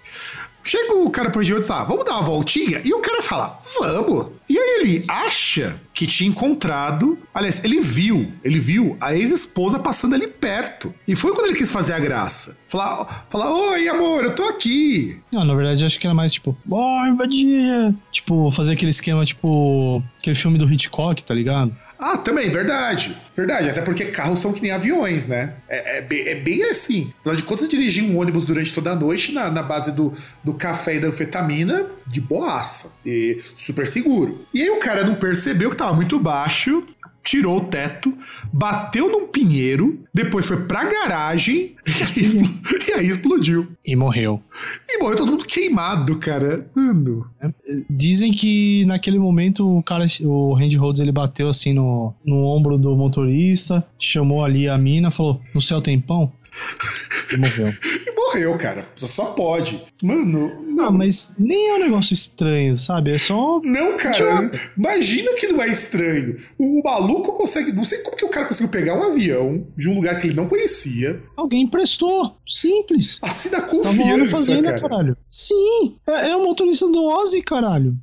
Chega o cara pro Gio e ah, vamos dar uma voltinha? E o cara fala, vamos. E aí ele acha que tinha encontrado. Aliás, ele viu, ele viu a ex-esposa passando ali perto. E foi quando ele quis fazer a graça. Falar, falar oi, amor, eu tô aqui. Não, na verdade, acho que era mais tipo, oi, vadia. Tipo, fazer aquele esquema, tipo, aquele filme do Hitchcock, tá ligado? Ah, também, verdade. Verdade, até porque carros são que nem aviões, né? É, é, bem, é bem assim. Afinal de contas, dirigir um ônibus durante toda a noite na, na base do, do café e da anfetamina, de boaça. E super seguro. E aí o cara não percebeu que tava muito baixo tirou o teto, bateu num pinheiro, depois foi pra garagem e aí, e aí explodiu. E morreu. E morreu todo mundo queimado, cara. Mano. É, dizem que naquele momento o cara, o Randy Rhodes, ele bateu assim no, no ombro do motorista, chamou ali a mina, falou: No céu tem pão? E morreu. morreu, cara. Só pode. Mano. Não. Ah, mas nem é um negócio estranho, sabe? É só. Não, cara. Imagina que não é estranho. O, o, maluco consegue. Não sei como que o cara conseguiu pegar um avião de um lugar que ele não conhecia. Alguém emprestou. Simples. Assim da confiança, fazenda, cara. caralho. Sim. É, é o motorista do Ozzy, caralho.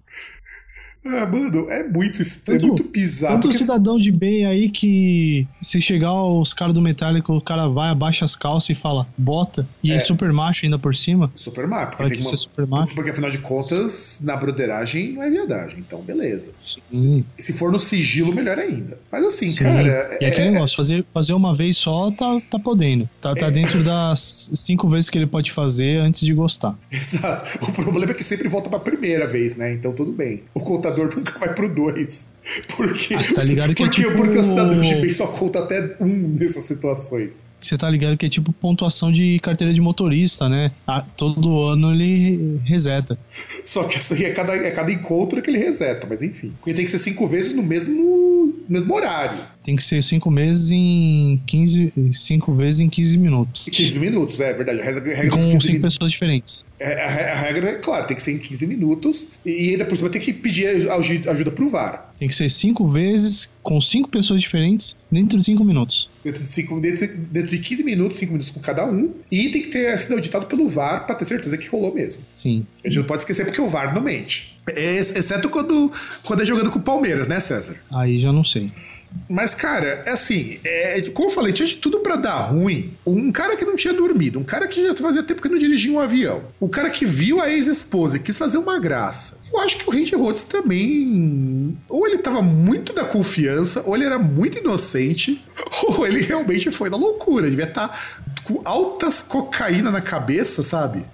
Ah, mano, é muito, est- é muito bizarro. Tanto cidadão de bem aí que se chegar os caras do metálico, o cara vai, abaixa as calças e fala, bota, e é, É. super macho ainda por cima. Super macho, porque, tem que uma- é super macho. porque afinal de contas, na broderagem não é viadagem, então beleza. Sim, E se for no sigilo, melhor ainda. Mas assim, sim. cara, E aquele é- negócio, fazer, fazer uma vez só tá, tá podendo. Tá, tá dentro das cinco vezes que ele pode fazer antes de gostar. Exato. O problema é que sempre volta pra primeira vez, né? Então tudo bem. O contador nunca vai pro dois. Porque, Ah, tá ligado que é porque, tipo- porque o cidadão de bem só conta até um nessas situações. Você tá ligado que é tipo pontuação de carteira de motorista, né? Ah, todo ano ele reseta. Só que essa aí é cada, é cada encontro que ele reseta, mas enfim. Porque tem que ser cinco vezes no mesmo, no mesmo horário. Tem que ser cinco meses em 15. Cinco vezes em 15 minutos. E 15 minutos, é verdade. A regra, a regra com 15 cinco minutos. pessoas diferentes. É, A, a regra, é claro, tem que ser em 15 minutos. E ainda por cima tem que pedir ajuda, pro VAR. Tem que ser cinco vezes com cinco pessoas diferentes dentro de cinco minutos. Dentro de, cinco, dentro, dentro de 15 minutos, 5 minutos com cada um. E tem que ter sido auditado pelo VAR pra ter certeza que rolou mesmo. Sim. A gente não pode esquecer porque o VAR não mente. Ex- Exceto quando, quando é jogando com o Palmeiras, né, César? Aí já não sei. Mas, cara, é assim, é, como eu falei, tinha de tudo pra dar ruim. Um cara que não tinha dormido, um cara que já fazia tempo que não dirigia um avião, um cara que viu a ex-esposa e quis fazer uma graça. Eu acho que o Randy Rhodes também. Ou ele tava muito da confiança, ou ele era muito inocente, ou ele realmente foi na loucura. Devia estar com altas cocaína na cabeça, sabe?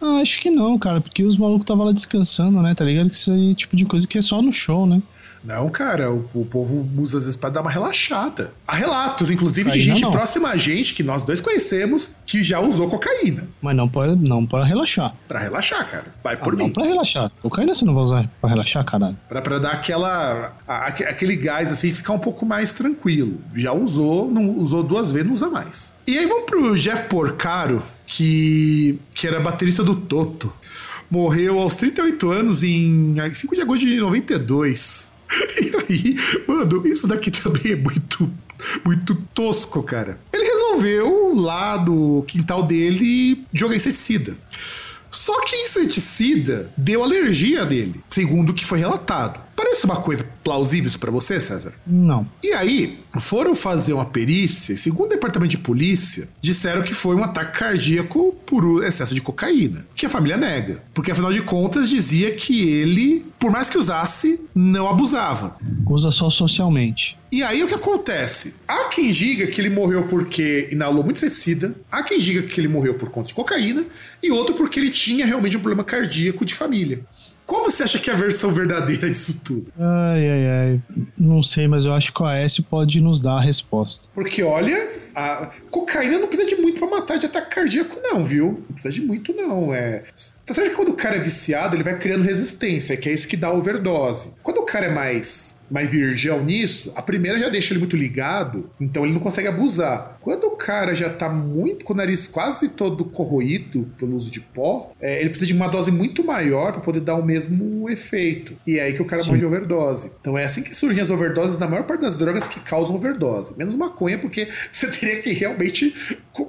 Ah, acho que não, cara, porque os malucos estavam lá descansando, né? Tá ligado? Que isso aí é tipo de coisa que é só no show, né? Não, cara, o, o povo usa às vezes pra dar uma relaxada. Há relatos, inclusive, de Aí não, gente não. próxima a gente, que nós dois conhecemos, que já usou cocaína. Mas não para, não para relaxar. Pra relaxar, cara. Vai Ah, por não mim. pra relaxar. Cocaína você não vai usar pra relaxar, caralho. Pra, pra dar aquela. a- aque- aquele gás assim, ficar um pouco mais tranquilo. Já usou, não usou duas vezes, não usa mais. E aí vamos pro Jeff Porcaro, que, que era baterista do Toto. Morreu aos 38 anos em 5 de agosto de 92. E aí, mano, isso daqui também é muito, muito tosco, cara. Ele resolveu lá no quintal dele jogar inseticida. Só que inseticida deu alergia nele, segundo o que foi relatado. Parece uma coisa plausível isso pra você, César? Não. E aí, foram fazer uma perícia, segundo o departamento de polícia, disseram que foi um ataque cardíaco por excesso de cocaína, que a família nega, porque afinal de contas dizia que ele, por mais que usasse, não abusava. Usa só socialmente. E aí o que acontece? Há quem diga que ele morreu porque inalou muito inseticida, há quem diga que ele morreu por conta de cocaína, e outro porque ele tinha realmente um problema cardíaco de família. Qual você acha que é a versão verdadeira disso tudo? Ai, ai, ai. Não sei, mas eu acho que o AS pode nos dar a resposta. Porque olha, a cocaína não precisa de muito pra matar de ataque cardíaco, não, viu? Não precisa de muito, não. É. Tá certo que quando o cara é viciado, ele vai criando resistência, que é isso que dá overdose. Quando o cara é mais, mais virgão nisso, a primeira já deixa ele muito ligado, então ele não consegue abusar. Quando o cara já tá muito com o nariz quase todo corroído pelo uso de pó, é, ele precisa de uma dose muito maior para poder dar o mesmo efeito. E é aí que o cara Sim. morre de overdose. Então é assim que surgem as overdoses na maior parte das drogas que causam overdose. Menos maconha, porque você teria que realmente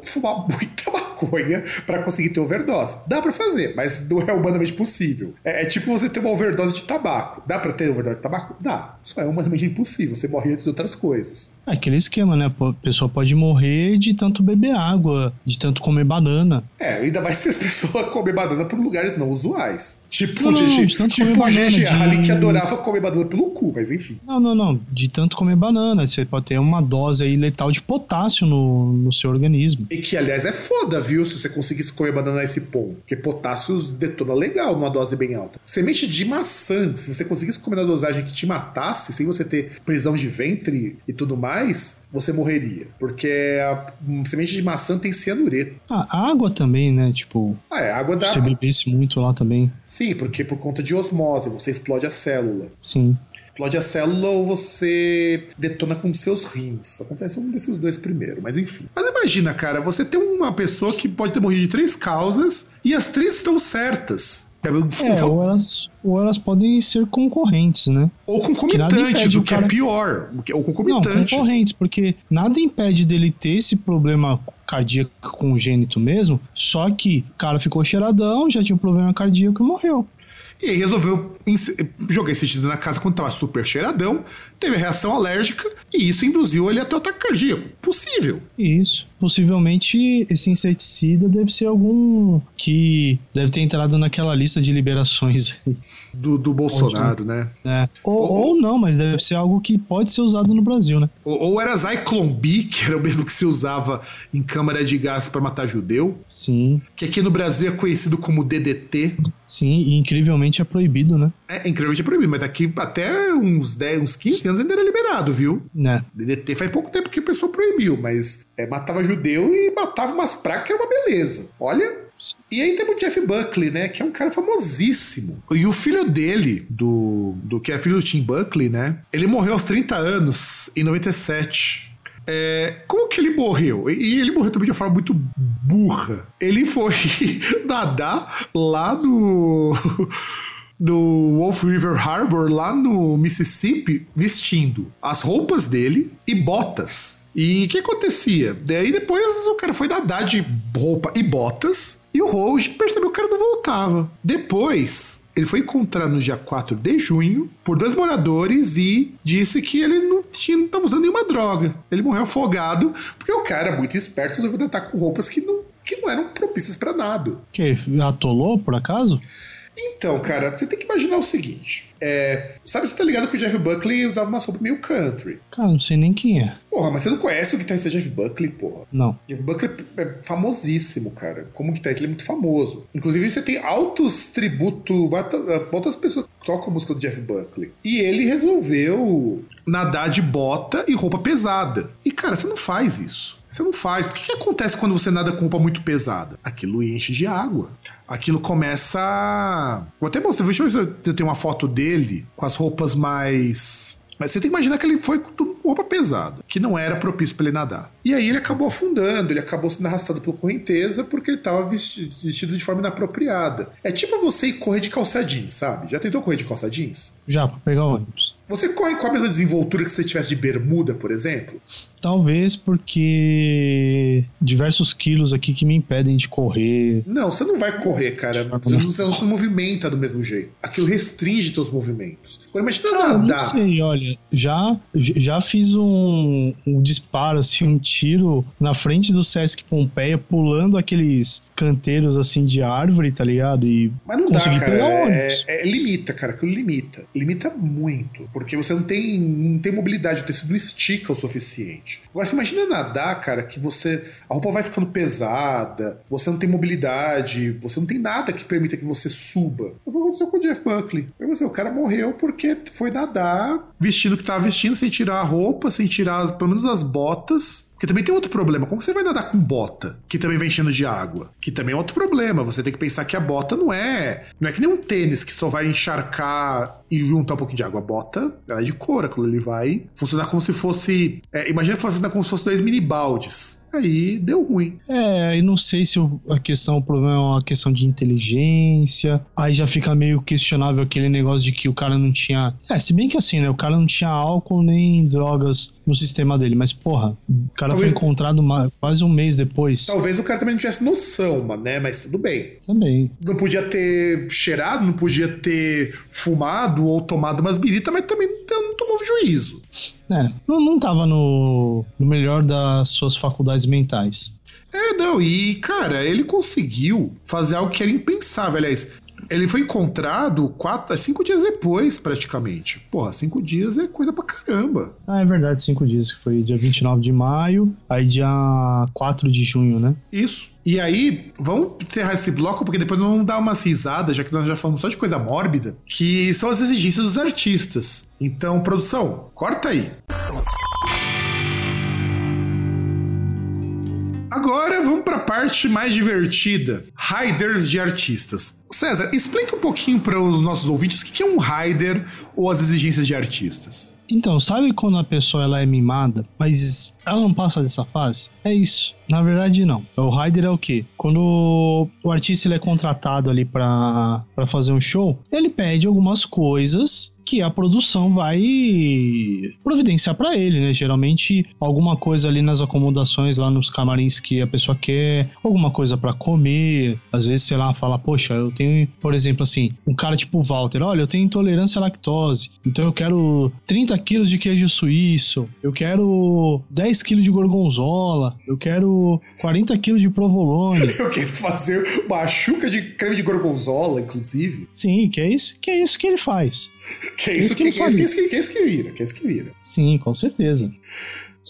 fumar muita maconha para conseguir ter overdose. Dá para fazer, mas não é humanamente possível. É, é tipo você ter uma overdose de tabaco. Dá para ter overdose de tabaco? Dá. Só é humanamente impossível. Você morre antes de outras coisas. É aquele esquema, né? A pessoa pode morrer de tanto beber água, de tanto comer banana. É, ainda mais se as pessoas comem banana por lugares não usuais. Tipo o GG, tipo comer de- que adorava comer banana pelo cu, mas enfim. Não, não, não. De tanto comer banana. Você pode ter uma dose aí letal de potássio no, no seu organismo. E que, aliás, é foda, viu? Se você conseguisse comer banana a esse ponto. Porque potássio detona legal numa dose bem alta. Semente de maçã, se você conseguisse comer na dosagem que te matasse, sem você ter prisão de ventre e tudo mais, você morreria. Porque a semente de maçã tem cianureto. Ah, água também, né? Tipo, Ah, é, água dá. se você bebesse muito lá também. Sim, porque por conta de osmose, você explode a célula. Sim. Explode a célula ou você detona com seus rins. Acontece um desses dois primeiro, mas enfim. Mas imagina, cara, você tem uma pessoa que pode ter morrido de três causas e as três estão certas. É, ou elas, ou elas podem ser concorrentes, né? Ou concomitantes, o que é cara- pior. o que- Ou Não, concomitante. concorrentes, porque nada impede dele ter esse problema cardíaco congênito mesmo, só que o cara ficou cheiradão, já tinha um problema cardíaco e morreu. E aí resolveu jogar esse inseticida na casa quando tava super cheiradão, teve reação alérgica e isso induziu ele até o ataque cardíaco. Possível. Isso. Possivelmente esse inseticida deve ser algum que deve ter entrado naquela lista de liberações do, do Bolsonaro, né? É. Ou, ou, ou, não, mas deve ser algo que pode ser usado no Brasil, né? Ou, ou era Zyklon B, que era o mesmo que se usava em câmara de gás para matar judeu. Sim. Que aqui no Brasil é conhecido como DDT. Sim, e incrivelmente é proibido, né? É, incrivelmente é proibido, mas daqui até uns 10, uns 15 anos ainda era liberado, viu? É. DDT faz pouco tempo que a pessoa proibiu, mas é, matava judeu e matava umas pragas que era uma beleza. Olha, e aí temos o Jeff Buckley, né? Que é um cara famosíssimo. E o filho dele, do, do que é filho do Tim Buckley, né? Ele morreu aos 30 anos, em 97. É, como que ele morreu? E ele morreu também de uma forma muito burra. Ele foi nadar lá no. No Wolf River Harbor, lá no Mississippi, vestindo as roupas dele e botas. E o que acontecia? Daí depois o cara foi nadar de roupa e botas, e o Roge percebeu que o cara não voltava. Depois, ele foi encontrado no dia 4 de junho por dois moradores e disse que ele não estava usando nenhuma droga. Ele morreu afogado porque o cara, muito esperto, resolveu tentar com roupas que não, que não eram propícias para nada. Que atolou, por acaso? Então, cara, você tem que imaginar o seguinte. É, sabe, você tá ligado que o Jeff Buckley usava uma roupa meio country. Cara, não sei nem quem é. Porra, mas você não conhece o guitarrista Jeff Buckley, porra? Não. Jeff Buckley é famosíssimo, cara. Como guitarrista, ele é muito famoso. Inclusive, você tem altos tributos, outras pessoas que tocam a música do Jeff Buckley. E ele resolveu nadar de bota e roupa pesada. E, cara, você não faz isso. Você não faz. O que, acontece quando você nada com roupa muito pesada? Aquilo enche de água. Aquilo começa. Vou até mostrar, deixa eu ver se eu tenho uma foto dele com as roupas mais. Mas você tem que imaginar que ele foi com roupa pesada, que não era propício para ele nadar. E aí ele acabou afundando, ele acabou sendo arrastado pela correnteza porque ele estava vestido de forma inapropriada. É tipo você correr de calça sabe? Já tentou correr de calça? Já, pra pegar ônibus. Você corre com a mesma desenvoltura que se você tivesse de bermuda, por exemplo? Talvez porque diversos quilos aqui que me impedem de correr. Não, você não vai correr, cara. Você não, você não se movimenta do mesmo jeito. Aquilo restringe teus movimentos. Agora imagina ah, nadar. Não sei, olha, já, já fiz um, um disparo, assim, um tiro na frente do Sesc Pompeia, pulando aqueles canteiros assim de árvore, tá ligado? E Mas não dá, cara. É, é, limita, cara. Aquilo limita. Limita muito. Porque você não tem, não tem mobilidade, o tecido estica o suficiente. Agora, você imagina nadar, cara, que você. A roupa vai ficando pesada, você não tem mobilidade, você não tem nada que permita que você suba. O que aconteceu com o Jeff Buckley? o cara morreu porque foi nadar vestindo o que tava vestindo, sem tirar a roupa, sem tirar pelo menos as botas. Porque também tem outro problema. Como você vai nadar com bota, que também vem enchendo de água? Que também é outro problema. Você tem que pensar que a bota não é. Não é que nem um tênis que só vai encharcar e juntar um pouquinho de água. A bota, ela é de couro, aquilo ali vai funcionar como se fosse. É, imagina que vai funcionar como se fosse dois mini baldes aí deu ruim. É, aí não sei se a questão, o problema é uma questão de inteligência, aí já fica meio questionável aquele negócio de que o cara não tinha. É, se bem que assim, né? O cara não tinha álcool nem drogas no sistema dele, mas porra, o cara Talvez... foi encontrado quase um mês depois. Talvez o cara também não tivesse noção, né? Mas tudo bem. Também. Não podia ter cheirado, não podia ter fumado ou tomado umas biritas, mas também não tomou juízo. É, não, não tava no, no melhor das suas faculdades mentais. É, não, e cara, ele conseguiu fazer algo que era impensável. Aliás, ele foi encontrado quatro, cinco dias depois, praticamente. Porra, cinco dias é coisa pra caramba. Ah, é verdade, cinco dias, que foi dia 29 de maio, aí dia 4 de junho, né? Isso. E aí, vamos enterrar esse bloco, porque depois vamos dar umas risadas, já que nós já falamos só de coisa mórbida, que são as exigências dos artistas. Então, produção, corta aí. Agora vamos para a parte mais divertida: riders de artistas. César, explica um pouquinho para os nossos ouvintes o que é um rider ou as exigências de artistas. Então, sabe quando a pessoa ela é mimada, mas ela não passa dessa fase? É isso. Na verdade, não. O rider é o quê? Quando o artista ele é contratado ali para fazer um show, ele pede algumas coisas que a produção vai providenciar para ele, né? Geralmente alguma coisa ali nas acomodações lá nos camarins que a pessoa quer, alguma coisa para comer, às vezes sei lá, fala, poxa, eu tenho por exemplo, assim, um cara tipo Walter, olha, eu tenho intolerância à lactose, então eu quero 30 quilos de queijo suíço, eu quero 10 quilos de gorgonzola, eu quero 40 quilos de provolone. Eu quero fazer uma chuca de creme de gorgonzola, inclusive. Sim, que é isso que, é isso que ele faz. Que é isso que, que, que, é isso que, que, é isso que vira, que é isso que vira. Sim, com certeza.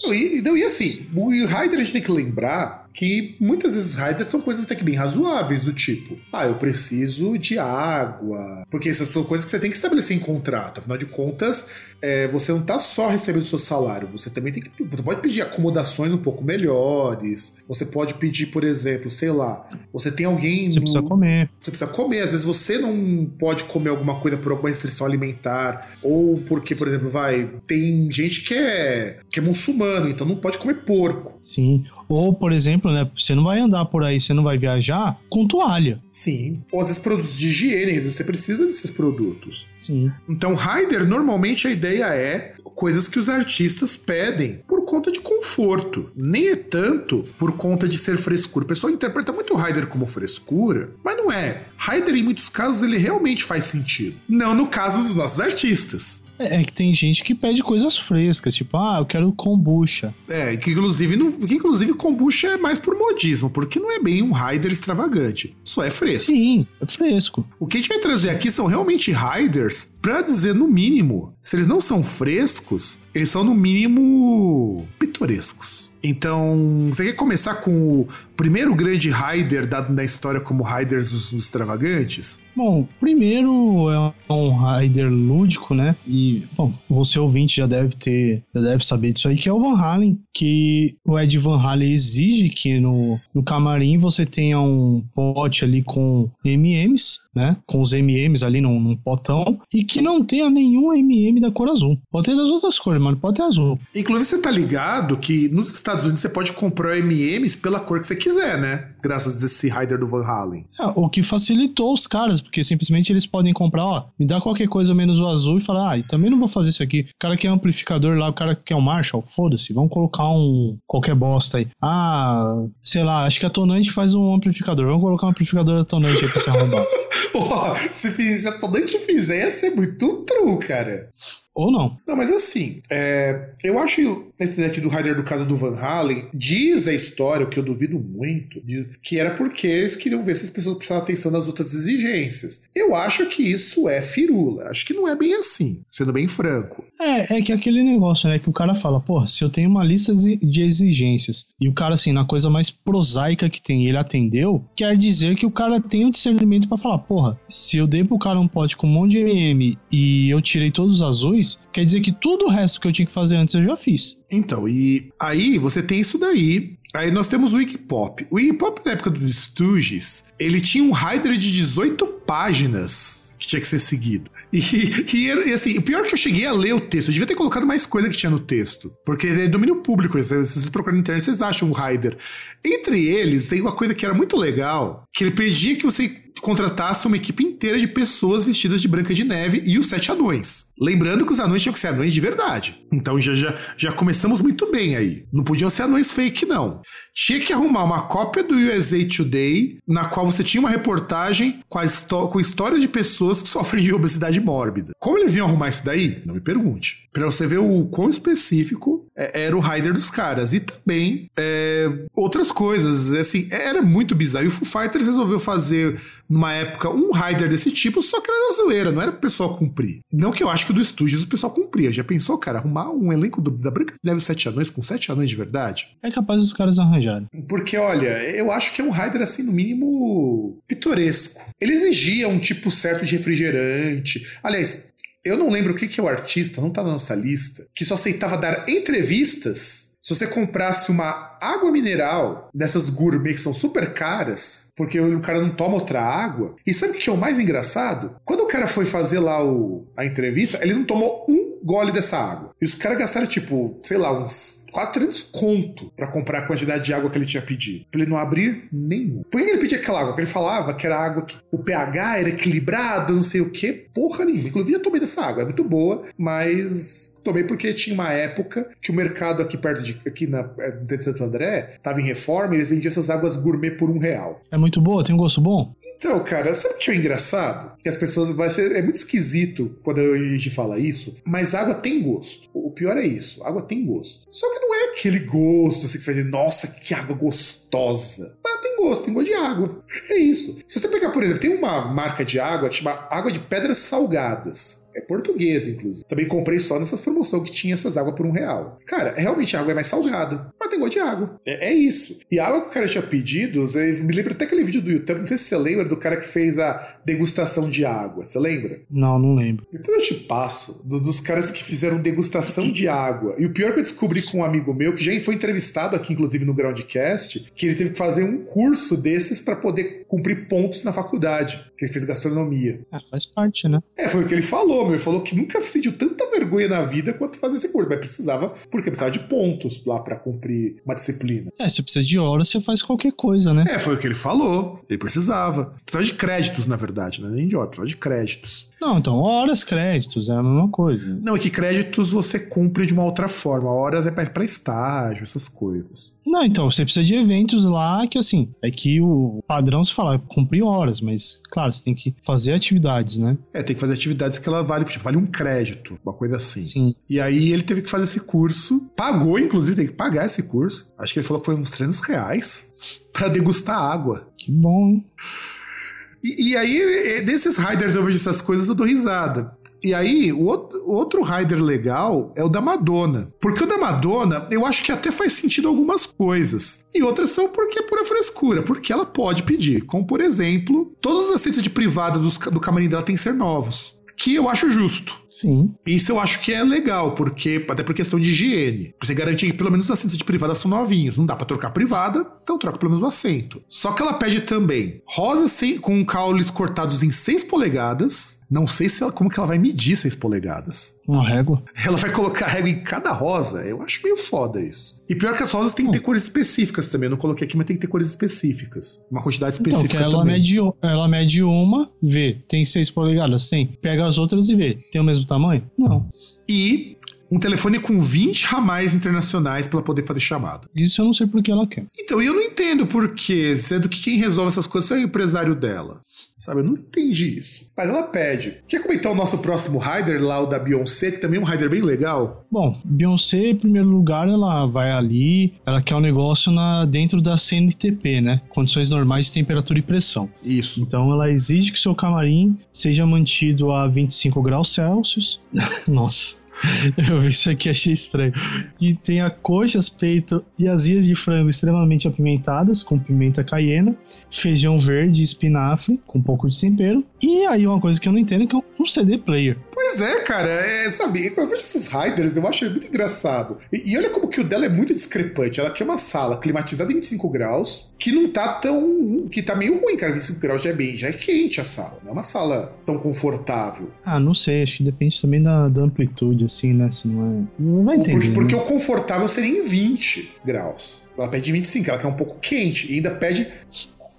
Não, e, não, e assim, o Raider a gente tem que lembrar que muitas vezes riders são coisas até que bem razoáveis, do tipo, ah, eu preciso de água. Porque essas são coisas que você tem que estabelecer em contrato. Afinal de contas, é, você não tá só recebendo o seu salário, você também tem que. Você pode pedir acomodações um pouco melhores. Você pode pedir, por exemplo, sei lá, você tem alguém. Você no... precisa comer. Você precisa comer. Às vezes você não pode comer alguma coisa por alguma restrição alimentar. Ou porque, por exemplo, vai. Tem gente que é, que é muçulmano, então não pode comer porco. Sim. Ou, por exemplo, né, você não vai andar por aí, você não vai viajar com toalha. Sim. Ou às vezes produtos de higiene, você precisa desses produtos. Sim. Então, Rider, normalmente a ideia é coisas que os artistas pedem por conta de conforto. Nem é tanto por conta de ser frescura. O pessoal interpreta muito o Rider como frescura, mas não é. Rider, em muitos casos, ele realmente faz sentido. Não no caso dos nossos artistas. É, é, que tem gente que pede coisas frescas, tipo, ah, eu quero kombucha. É, que inclusive, não, que inclusive kombucha é mais por modismo, porque não é bem um rider extravagante. Só é fresco. Sim, é fresco. O que a gente vai trazer aqui são realmente riders, para dizer no mínimo, se eles não são frescos, eles são no mínimo pitorescos. Então, você quer começar com o primeiro grande rider dado na história como riders os, extravagantes? Bom, primeiro é um rider lúdico, né? E, bom, você ouvinte já deve ter, já deve saber disso aí, que é o Van Halen, que o Ed Van Halen exige que no, no camarim você tenha um pote ali com MMs, né? Com os MMs ali num, num potão, e que não tenha nenhum MM da cor azul. Pode ter das outras cores, mano, pode ter azul. Inclusive, você tá ligado que nos Estados Unidos você pode comprar MMs pela cor que você quiser, né? Graças a esse rider do Van Halen. É, o que facilitou os caras, porque simplesmente eles podem comprar, ó, me dá qualquer coisa menos o azul e falar, ah, e também não vou fazer isso aqui. O cara quer amplificador lá, o cara quer um Marshall, foda-se, vamos colocar um qualquer bosta aí. Ah, sei lá, acho que a Tonante faz um amplificador, vamos colocar um amplificador da Tonante aí pra você arrombar. Pô, se, se a Tonante fizer, ia ser muito true, cara. Ou não. Não, mas assim, é, eu acho esse daqui do Rider do caso do Van Halen, diz a história, o que eu duvido muito, diz, que era porque eles queriam ver se as pessoas prestavam atenção nas outras exigências. Eu acho que isso é firula. Acho que não é bem assim, sendo bem franco. É, é que aquele negócio, né, que o cara fala, pô, se eu tenho uma lista de exigências e o cara, assim, na coisa mais prosaica que tem, ele atendeu, quer dizer que o cara tem o discernimento para falar, porra, se eu dei pro cara um pote com um monte de MM e eu tirei todos os azuis, quer dizer que tudo o resto que eu tinha que fazer antes eu já fiz. Então, e aí você tem isso daí. Aí nós temos o Wikipop. O Wikipop na época dos Stooges, ele tinha um rider de 18 páginas que tinha que ser seguido. E, e, e, assim, o pior é que eu cheguei a ler o texto, eu devia ter colocado mais coisa que tinha no texto. Porque é domínio público, se vocês procurarem na internet, vocês acham o rider. Entre eles, tem uma coisa que era muito legal, que ele pedia que você contratasse uma equipe inteira de pessoas vestidas de Branca de Neve e os sete anões. Lembrando que os anões tinham que ser anões de verdade. Então já, já, já começamos muito bem aí. Não podiam ser anões fake, não. Tinha que arrumar uma cópia do USA Today, na qual você tinha uma reportagem com, a com história de pessoas que sofrem de obesidade mórbida. Como eles iam arrumar isso daí? Não me pergunte. Pra você ver o quão específico era o rider dos caras. E também é, outras coisas. Assim, era muito bizarro. E o Foo Fighters resolveu fazer, numa época, um rider desse tipo, só que era zoeira, não era pro pessoal cumprir. Não que eu acho que do Estúdios o pessoal cumpria. Já pensou, cara, arrumar um elenco do, da Branca de Neve Sete Anões com sete anões de verdade? É capaz dos caras arranjarem. Porque, olha, eu acho que é um rider, assim, no mínimo pitoresco. Ele exigia um tipo certo de refrigerante. Aliás, eu não lembro o que, que é o artista, não tá na nossa lista, que só aceitava dar entrevistas se você comprasse uma água mineral dessas gourmet que são super caras, porque o cara não toma outra água. E sabe o que é o mais engraçado? Quando o cara foi fazer lá o, a entrevista, ele não tomou um gole dessa água. E os caras gastaram, tipo, sei lá, uns quase 300 conto para comprar a quantidade de água que ele tinha pedido. Pra ele não abrir nenhum. Por que ele pedia aquela água? Porque ele falava que era água que o pH era equilibrado, não sei o que. Porra nenhuma. Inclusive, eu tomei dessa água. É muito boa, mas tomei porque tinha uma época que o mercado aqui perto de aqui na é, de Santo André tava em reforma e eles vendiam essas águas gourmet por um real. É muito boa, tem um gosto bom? Então, cara, sabe o que é engraçado? Que as pessoas vai ser é muito esquisito quando a gente fala isso, mas água tem gosto. Pior é isso, água tem gosto. Só que não é aquele gosto assim que você vai dizer, nossa, que água gostosa. Mas tem gosto, tem gosto de água. É isso. Se você pegar, por exemplo, tem uma marca de água que chama Água de Pedras Salgadas. É portuguesa, inclusive. Também comprei só nessas promoções que tinha essas águas por um real. Cara, realmente a água é mais salgada, mas tem gosto de água. É, é isso. E a água que o cara tinha pedido, me lembra até aquele vídeo do YouTube, não sei se você lembra do cara que fez a degustação de água. Você lembra? Não, não lembro. Depois eu te passo do, dos caras que fizeram degustação de água. E o pior que eu descobri com um amigo meu, que já foi entrevistado aqui, inclusive, no Groundcast, que ele teve que fazer um curso desses para poder cumprir pontos na faculdade, que ele fez gastronomia. Ah, faz parte, né? É, foi o que ele falou, meu. Ele falou que nunca sentiu tanta vergonha na vida quanto fazer esse curso, mas precisava, porque precisava de pontos lá para cumprir uma disciplina. É, se precisa de horas, você faz qualquer coisa, né? É, foi o que ele falou. Ele precisava. Precisava de créditos, na verdade, né? Nem de horas, precisava de créditos. Não, então, horas, créditos, é a mesma coisa. Não, é que créditos você cumpre de uma outra forma. Horas é para estágio, essas coisas. Não, então, você precisa de eventos lá que, assim, é que o padrão se fala, cumprir horas, mas, claro, você tem que fazer atividades, né? É, tem que fazer atividades que ela vale, tipo, vale um crédito, uma coisa assim. Sim. E aí ele teve que fazer esse curso, pagou, inclusive, tem que pagar esse curso. Acho que ele falou que foi uns 300 reais para degustar água. Que bom, hein? E, e aí, desses riders eu vejo essas coisas, eu dou risada. E aí, o outro, rider legal é o da Madonna. Porque o da Madonna, eu acho que até faz sentido algumas coisas. E outras são porque é pura frescura, porque ela pode pedir. Como, por exemplo, todos os assentos de privada dos, do camarim dela têm que ser novos. Que eu acho justo. Sim. Isso eu acho que é legal, porque até por questão de higiene. Você garantir que pelo menos os assentos de privada são novinhos. Não dá para trocar privada, então troca pelo menos o assento. Só que ela pede também rosas sem, com caules cortados em 6 polegadas. Não sei se ela, como que ela vai medir 6 polegadas. Uma régua? Ela vai colocar régua em cada rosa. Eu acho meio foda isso. E pior que as rosas têm que ter cores específicas também. Eu não coloquei aqui, mas tem que ter cores específicas. Uma quantidade específica então, ela também. Mede, ela mede uma, vê. Tem 6 polegadas? Tem. Pega as outras e vê. Tem o mesmo tamanho? Não. E um telefone com 20 ramais internacionais para poder fazer chamada. Isso eu não sei por que ela quer. Então, eu não entendo por quê, sendo que quem resolve essas coisas é o empresário dela. Sabe, eu não entendi isso. Mas ela pede. Quer comentar o nosso próximo rider lá, o da Beyoncé, que também é um rider bem legal? Bom, Beyoncé, em primeiro lugar, ela vai ali, ela quer um negócio na, dentro da CNTP, né? Condições normais de temperatura e pressão. Isso. Então ela exige que seu camarim seja mantido a 25 graus Celsius. Nossa. Eu vi isso aqui achei estranho. Que tenha coxas, peito e asinhas de frango extremamente apimentadas, com pimenta caiena, feijão verde e espinafre, com um pouco de tempero. E aí uma coisa que eu não entendo é que é um CD player. Pois é, cara, é, sabe, eu vejo esses riders, eu acho ele muito engraçado. E, e, olha como que o dela é muito discrepante. Ela quer uma sala climatizada em 25 graus, que não tá tão. que tá meio ruim, cara. 25 graus já é bem, já é quente a sala. Não é uma sala tão confortável. Ah, não sei, acho que depende também da, da amplitude, assim, né? Se não é. Não vai entender. Porque, porque né? o confortável seria em 20 graus. Ela pede 25, ela quer um pouco quente. E ainda pede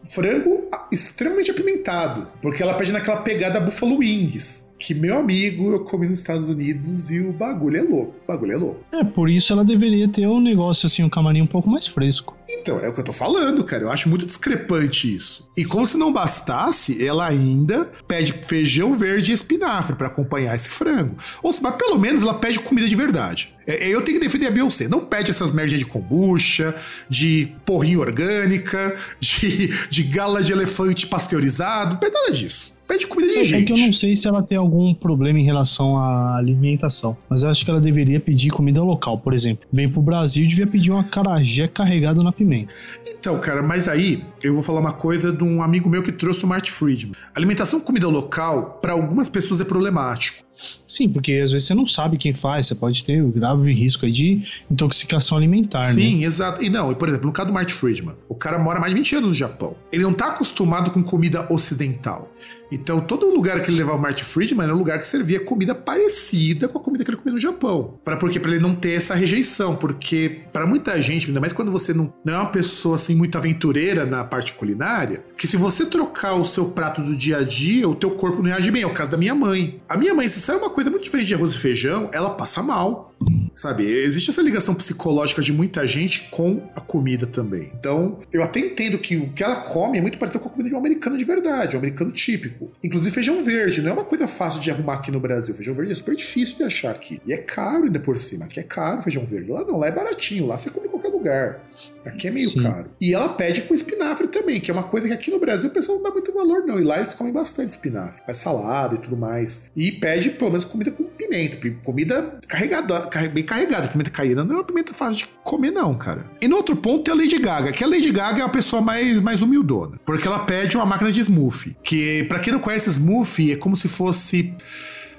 frango extremamente apimentado. Porque ela pede naquela pegada Buffalo Wings. Que, meu amigo, eu comi nos Estados Unidos e o bagulho é louco. O bagulho é louco. É, por isso ela deveria ter um negócio assim, um camarim um pouco mais fresco. Então, é o que eu tô falando, cara. Eu acho muito discrepante isso. E como se não bastasse, ela ainda pede feijão verde e espinafre para acompanhar esse frango. Ou seja, mas pelo menos ela pede comida de verdade. É, eu tenho que defender a Beyoncé. Não pede essas merdas de kombucha, de porrinha orgânica, de, de gala de elefante pasteurizado. Não pede nada disso. Pede comida de é, gente. É que eu não sei se ela tem algum problema em relação à alimentação, mas eu acho que ela deveria pedir comida local, por exemplo. Vem pro Brasil e devia pedir uma carajé carregada na pimenta. Então, cara, mas aí eu vou falar uma coisa de um amigo meu que trouxe o Mart Friedman. Alimentação com comida local, para algumas pessoas é problemático. Sim, porque às vezes você não sabe quem faz, você pode ter o grave risco aí de intoxicação alimentar, Sim, né? exato. E não, e, por exemplo, no caso do Martin Friedman, o cara mora mais de 20 anos no Japão. Ele não tá acostumado com comida ocidental. Então, todo lugar que ele levava o Martin Friedman era um lugar que servia comida parecida com a comida que ele comia no Japão. Para porque para ele não ter essa rejeição, porque para muita gente, ainda mais quando você não, não é uma pessoa assim muito aventureira na parte culinária, que se você trocar o seu prato do dia a dia, o teu corpo não reage bem. É o caso da minha mãe. A minha mãe, se sai uma coisa muito diferente de arroz e feijão, ela passa mal. Sabe? Existe essa ligação psicológica de muita gente com a comida também. Então, eu até entendo que o que ela come é muito parecido com a comida de um americano de verdade, um americano típico. Inclusive feijão verde, não é uma coisa fácil de arrumar aqui no Brasil. Feijão verde é super difícil de achar aqui. E é caro ainda por cima. Aqui é caro feijão verde. Lá não, lá é baratinho. Lá você come qualquer lugar. Aqui é meio Sim. caro. E ela pede com espinafre também, que é uma coisa que aqui no Brasil o pessoal não dá muito valor, não. E lá eles comem bastante espinafre. Faz salada e tudo mais. E pede pelo menos comida com pimenta. pi- Comida carregada, carre- bem carregada. Pimenta caída não é uma pimenta fácil de comer, não, cara. E no outro ponto tem a Lady Gaga, que a Lady Gaga é a pessoa mais, mais humildona. Porque ela pede uma máquina de smoothie. Que, pra quem não conhece, smoothie é como se fosse.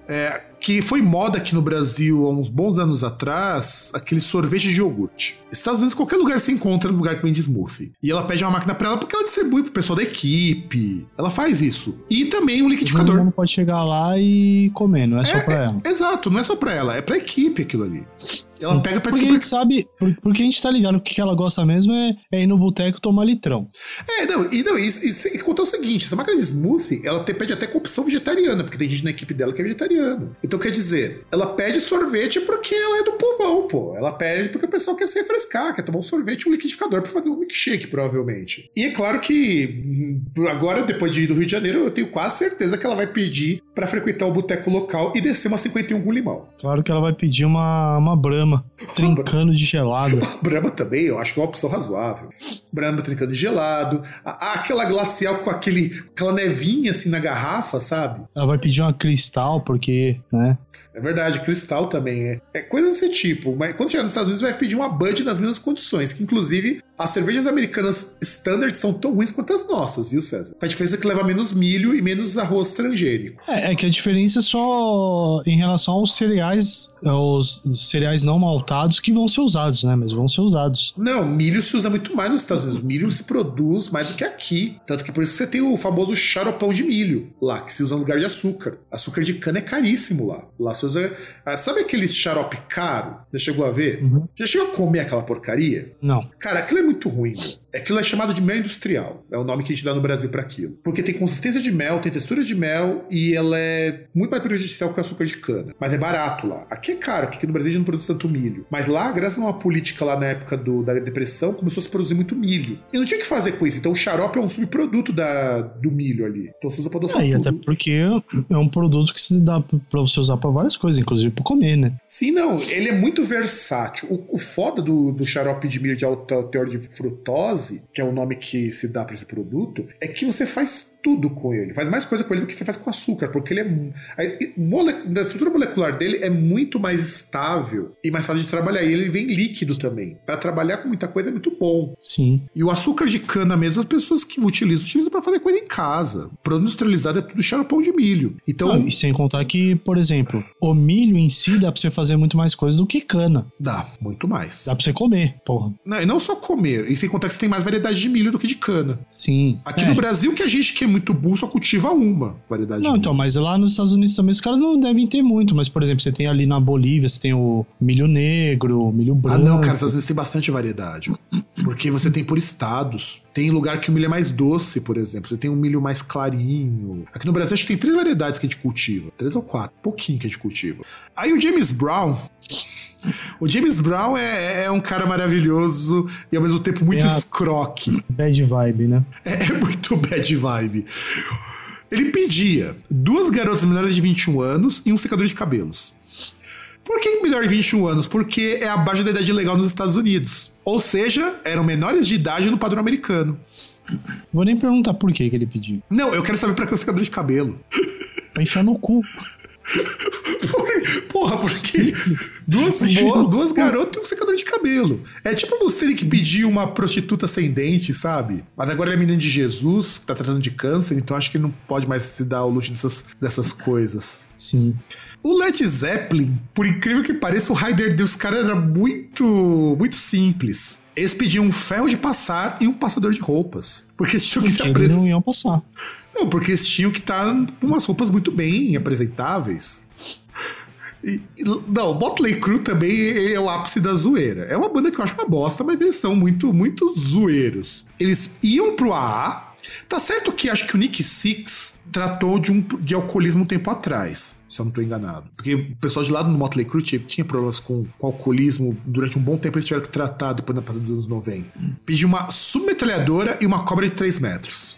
é, que foi moda aqui no Brasil há uns bons anos atrás, aquele sorvete de iogurte. Estados Unidos, qualquer lugar você encontra no lugar que vende smoothie. E ela pede uma máquina pra ela porque ela distribui pro pessoal da equipe. Ela faz isso. E também um Todo liquidificador. mundo pode chegar lá e comer, não é só pra ela. Exato, não é só pra ela, é pra equipe aquilo ali. Ela pega pra Porque a gente sabe, por- porque a gente tá ligado que o que ela gosta mesmo é, é ir no boteco tomar litrão. É, não, e não, e, e, e contar o seguinte: essa máquina de smoothie, ela te, pede até com opção vegetariana, porque tem gente na equipe dela que é vegetariano. Então quer dizer, ela pede sorvete porque ela é do povão, pô. Ela pede porque o pessoal quer se refrescar, quer tomar um sorvete e um liquidificador pra fazer um milkshake, provavelmente. E é claro que hum, agora, depois de ir do Rio de Janeiro, eu tenho quase certeza que ela vai pedir pra frequentar o boteco local e descer uma 51 com limão. Claro que ela vai pedir uma, uma brama, trincando de gelada. Brahma também, eu acho que é uma opção razoável. Brahma trincando de gelado. A- aquela glacial com aquele, aquela nevinha assim na garrafa, sabe? Ela vai pedir uma cristal, porque, né? É verdade, cristal também é. É coisa desse tipo. Mas quando chegar nos Estados Unidos, vai pedir uma Bud nas mesmas condições. Que inclusive as cervejas americanas standard são tão ruins quanto as nossas, viu, César? A diferença que leva menos milho e menos arroz transgênico. É, é que a diferença é só em relação aos cereais, aos cereais não maltados que vão ser usados, né? Mas vão ser usados. Não, milho se usa muito mais nos Estados Unidos. Milho se produz mais do que aqui. Tanto que por isso você tem o famoso xaropão de milho lá, que se usa no lugar de açúcar. Açúcar de cana é caríssimo lá. Lá se usa. Ah, sabe aquele xarope caro? Já chegou a ver? Uhum. Já chegou a comer aquela porcaria? Não. Cara, aquilo é muito ruim. meu. Aquilo é chamado de mel industrial. É o nome que a gente dá no Brasil pra aquilo. Porque tem consistência de mel, tem textura de mel e ela é muito mais prejudicial que o açúcar de cana. Mas é barato lá. Aqui é caro, porque aqui no Brasil a gente não produz tanto milho. Mas lá, graças a uma política lá na época do- da depressão, começou a se produzir muito milho. E não tinha o que fazer com isso. Então o xarope é um subproduto da, do milho ali. Então você usa pra adoçar É, tudo. até porque é um produto que se dá pra você usar pra várias coisas, inclusive pra comer, né? Sim, não, ele é muito versátil. O, o foda do, do xarope de milho de alta teor de frutose, que é o nome que se dá para esse produto, é que você faz tudo com ele. Faz mais coisa com ele do que você faz com açúcar, porque ele é. mole- a estrutura molecular dele é muito mais estável e mais fácil de trabalhar. E ele vem líquido também. Para trabalhar com muita coisa é muito bom. Sim. E o açúcar de cana mesmo, as pessoas que utilizam, utilizam para fazer coisa em casa. O produto industrializado é tudo xaropão de milho. Então. E sem contar que, por exemplo, o milho em si dá pra você fazer muito mais coisa do que cana. Dá, muito mais. Dá pra você comer, porra. Não, e não só comer, e sem contar que você tem mais variedade de milho do que de cana. Sim. Aqui É. no Brasil, que a gente que é muito burro só cultiva uma variedade Não, então, mas lá nos Estados Unidos também os caras não devem ter muito. Mas, por exemplo, você tem ali na Bolívia, você tem o milho negro, o milho Ah, branco. não, cara, os Estados Unidos tem bastante variedade. Porque você tem por estados. Tem lugar que o milho é mais doce, por exemplo. Você tem um milho mais clarinho. Aqui no Brasil, acho que tem três variedades que a gente cultiva. Três ou quatro. Pouquinho que a gente cultiva. Aí o James Brown. O James Brown é, é um cara maravilhoso e ao mesmo tempo muito a- escroque. Bad vibe, né? É, é muito bad vibe. Ele pedia duas garotas menores de 21 anos e um secador de cabelos. Por que menor de 21 anos? Porque é abaixo da idade legal nos Estados Unidos. Ou seja, eram menores de idade no padrão americano. Vou nem perguntar por que, que ele pediu. Não, eu quero saber pra que o secador de cabelo. Pra enfiar no cu. Porra, porque duas, boas, duas garotas e um secador de cabelo. É tipo você que pediu uma prostituta sem dente, sabe? Mas agora ele é menino de Jesus, que tá tratando de câncer, então acho que ele não pode mais se dar o luxo dessas, dessas coisas. Sim. O Led Zeppelin, por incrível que pareça, o rider dos caras era muito, muito simples. Eles pediam um ferro de passar e um passador de roupas. Porque eles tinham que se apresentar. não iam passar. Não, porque eles tinham que estar com umas roupas muito bem apresentáveis. E- e- não, o Motley Crue também é o ápice da zoeira. É uma banda que eu acho uma bosta, mas eles são muito, muito zoeiros. Eles iam pro AA. Tá certo que acho que o Nick Six tratou de, um, de alcoolismo um tempo atrás, se eu não tô enganado. Porque o pessoal de lá do Motley Crue tinha, tinha problemas com, com alcoolismo durante um bom tempo, eles tiveram que tratar depois da passada dos anos 90. Pediu uma submetralhadora e uma cobra de 3 metros.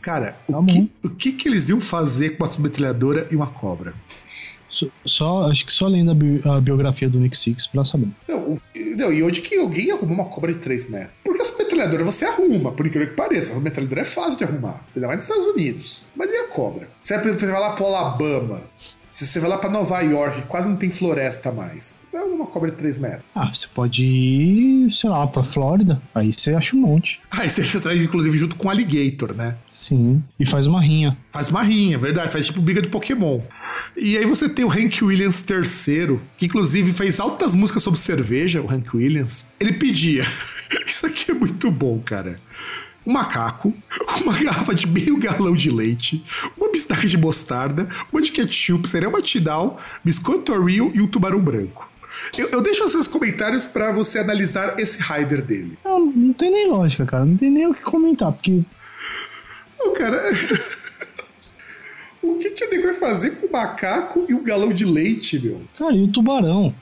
Cara, Tá o, que, o que que eles iam fazer com uma submetralhadora e uma cobra? Só, acho que só lendo a, bi- a biografia do Nick Six pra saber. Não, não, e onde que alguém arruma uma cobra de 3 metros? Porque a submetralhadora você arruma, por incrível que pareça. A submetralhadora é fácil de arrumar, ainda mais nos Estados Unidos. Mas e a cobra? Você vai você vai lá pro Alabama, se você vai lá pra Nova York, quase não tem floresta mais. Arrumar uma cobra de 3 metros. Ah, você pode ir, sei lá, pra Flórida. Aí você acha um monte. Ah, e você você traz inclusive junto com o Alligator, né? Sim. E faz uma rinha. Faz uma rinha, é verdade, faz tipo briga de Pokémon. E aí você tem o Hank Williams III, que inclusive fez altas músicas sobre cerveja, o Hank Williams. Ele pedia. Isso aqui é muito bom, cara. Um macaco, uma garrafa de meio galão de leite, uma bistaca de mostarda, uma de ketchup, cereal batidal, biscoito Oreo e um tubarão branco. Eu, eu deixo os seus comentários pra você analisar esse rider dele. Não, não tem nem lógica, cara. Não tem nem o que comentar, porque Ô, cara. o que, que o nego vai fazer com o macaco e um galão de leite, meu? Cara, e o tubarão?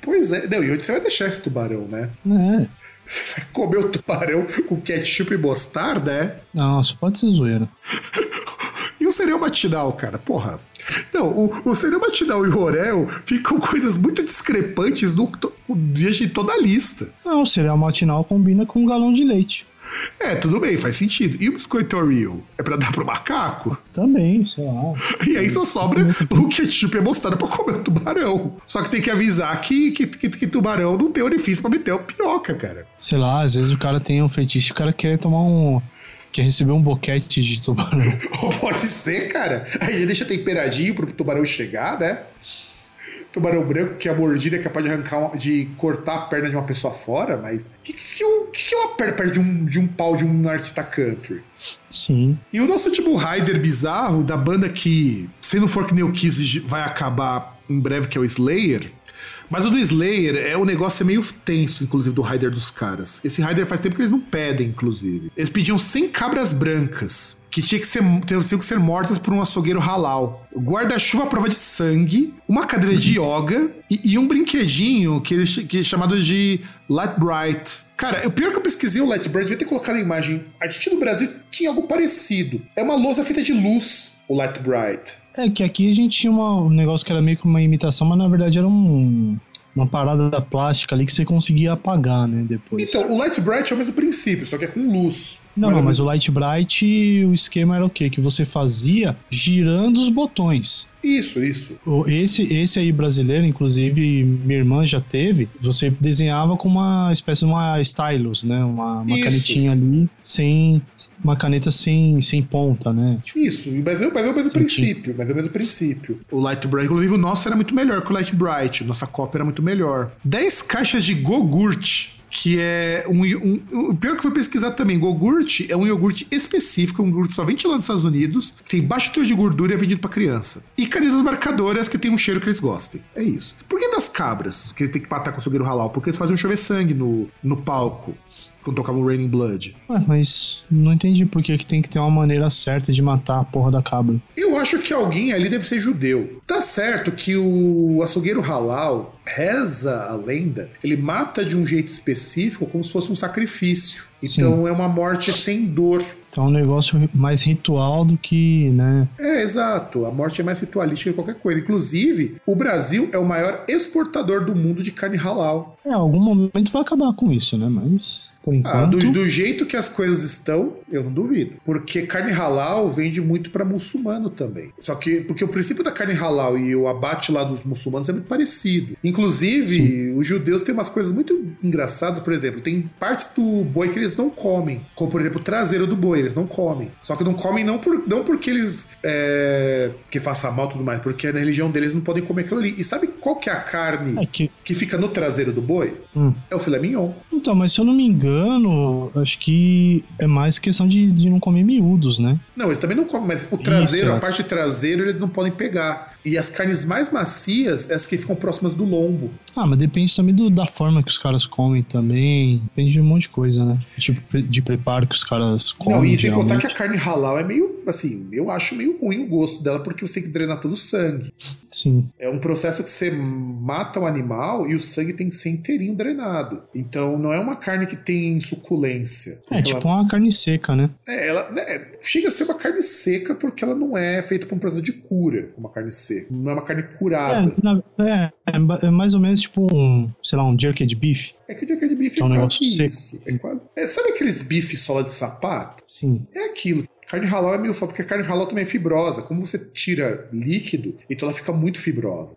Pois é. Não, e onde você vai deixar esse tubarão, né? É. Você vai comer o tubarão com ketchup e mostarda, é? Não, só pode ser zoeira. E o cereal matinal, cara? Porra. Não, o, o cereal matinal e o Orel ficam coisas muito discrepantes no, de toda a lista. Não, o cereal matinal combina com um galão de leite. É, tudo bem, faz sentido. E o biscoito Oreo? É pra dar pro macaco? Também, sei lá. E aí só sobra o ketchup a mostarda pra comer o tubarão. Só que tem que avisar que, que, que, que tubarão não tem orifício pra meter o piroca, cara. Sei lá, às vezes o cara tem um fetiche, o cara quer tomar um. Quer receber um boquete de tubarão. Pode ser, cara. Aí deixa temperadinho pro tubarão chegar, né? Tubarão branco, que a mordida é capaz de arrancar, uma- de cortar a perna de uma pessoa fora, mas o que, que, que, é um- que que é uma perna perto de um, de um pau de um artista country? Sim. E o nosso tipo rider bizarro da banda que, se não for que nem o Kiss, vai acabar em breve, que é o Slayer. Mas o do Slayer é o negócio é meio tenso, inclusive, do rider dos caras. Esse rider faz tempo que eles não pedem, inclusive. Eles pediam 100 cabras brancas, que tinha que ser, tinham que ser mortas por um açougueiro halal. Guarda-chuva à prova de sangue, uma cadeira de yoga e, e um brinquedinho que, eles, que é chamado de Light Bright. Cara, o pior que eu pesquisei o Light Bright, devia ter colocado a imagem. A gente no Brasil tinha algo parecido. É uma lousa feita de luz, o Light Bright. É que aqui a gente tinha uma- um negócio que era meio que uma imitação, mas na verdade era um, uma parada da plástica ali que você conseguia apagar, né, depois. Então, o Light Bright é o mesmo princípio, só que é com luz. não, Mas é mas o Light Bright, o esquema era o quê? Que você fazia girando os botões. Isso, isso. Esse, esse aí brasileiro, inclusive, minha irmã já teve. Você desenhava com uma espécie de uma stylus, né? Uma, uma canetinha ali, sem. Uma caneta sem, sem ponta, né? Tipo, Isso, mas é, mas é o mesmo princípio, mas é o mesmo princípio. O Light Bright, inclusive o nosso era muito melhor que o Light Bright, nossa cópia era muito melhor. 10 caixas de Gogurt, que é um, um- O pior que eu fui pesquisar também, Gogurt é um iogurte específico, um iogurte só lá nos Estados Unidos, tem baixo teor de gordura e é vendido pra criança. E canetas marcadoras que tem um cheiro que eles gostem. É isso. Por que das cabras, que tem que matar com o açougueiro halal? Porque eles faziam chover sangue no, no palco, quando tocavam Raining Blood. Ué, mas não entendi por que, que tem que ter uma maneira certa de matar a porra da cabra. Eu acho que alguém ali deve ser judeu. Tá certo que o açougueiro halal reza a lenda, ele mata de um jeito específico como se fosse um sacrifício. Então é uma morte sem dor. Então é um negócio mais ritual do que, né? É, exato. A morte é mais ritualística que qualquer coisa. Inclusive, o Brasil é o maior exportador do mundo de carne halal. É, algum momento vai acabar com isso, né? Mas, por enquanto... Ah, do, do jeito que as coisas estão, eu não duvido. Porque carne halal vende muito para muçulmano também. Só que, porque o princípio da carne halal e o abate lá dos muçulmanos é muito parecido. Inclusive, Sim. os judeus têm umas coisas muito engraçadas, por exemplo, tem partes do boi que eles não comem. Como, por exemplo, o traseiro do boi eles não comem. Só que não comem não, por, não porque eles. É, que faça mal e tudo mais, porque na religião deles não podem comer aquilo ali. E sabe qual que é a carne é que... que... fica no traseiro do boi? Hum. É o filé mignon. Então, mas se eu não me engano, acho que é mais questão de, de não comer miúdos, né? Não, eles também não comem, mas o traseiro, Isso, a parte traseira, eles não podem pegar. E as carnes mais macias, as que ficam próximas do lombo. Ah, mas depende também do, da forma que os caras comem também. Depende de um monte de coisa, né? Tipo de preparo que os caras comem. Não, e sem contar que a carne halal é meio, assim, eu acho meio ruim o gosto dela porque você tem que drenar todo o sangue. Sim. É um processo que você mata o animal e o sangue tem que ser inteirinho drenado. Então não é uma carne que tem suculência. É tipo ela... uma carne seca, né? É, ela né, chega a ser uma carne seca porque ela não é feita por um processo de cura, uma carne seca seco. Não é uma carne curada. É, na, é, é, mais ou menos tipo um, sei lá, um jerky beef. É que o jerky beef é, é um quase isso. Seco. É quase... É, sabe aqueles bifes sola de sapato? Sim. É aquilo. Carne halal é meio foda, porque a carne halal também é fibrosa. Como você tira líquido, então ela fica muito fibrosa.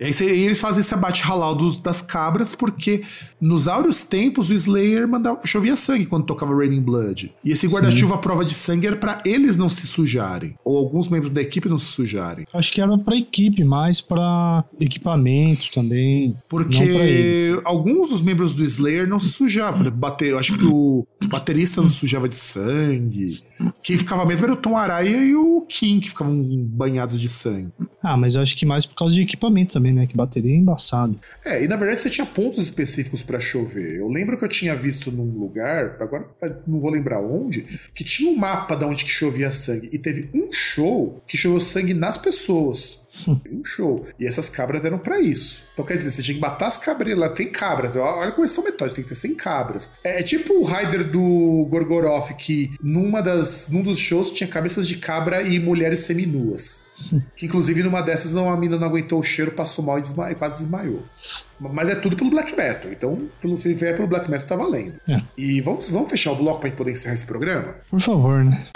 E eles fazem esse abate halal dos, das cabras, porque nos áureos tempos o Slayer mandava, chovia sangue quando tocava Raining Blood. E esse guarda-chuva à prova de sangue era para eles não se sujarem, ou alguns membros da equipe não se sujarem. Acho que era pra equipe, mais para equipamento também. Porque alguns dos membros do Slayer não se sujavam. Bater, eu acho que o baterista não sujava de sangue. Quem ficava mesmo era o Tom Araya e o Kim, que ficavam banhados de sangue. Ah, mas eu acho que mais por causa de equipamento também, né? Que bateria é embaçado. É, e na verdade você tinha pontos específicos para chover. Eu lembro que eu tinha visto num lugar, agora não vou lembrar onde, que tinha um mapa de onde que chovia sangue. E teve um show que choveu sangue nas pessoas. um show. E essas cabras eram para isso. Então quer dizer, você tinha que matar as cabras lá. Tem cabras. Olha como eles são metódicos, tem que ter 100 cabras. É, é tipo o Rider do Gorgoroth, que numa das, num dos shows tinha cabeças de cabra e mulheres seminuas. Que inclusive numa dessas uma mina não aguentou o cheiro, passou mal e desma quase desmaiou. Mas é tudo pelo black metal. Então, pelo, se vier pelo black metal, tá valendo. É. E vamos, vamos fechar o bloco pra gente poder encerrar esse programa? Por favor, né?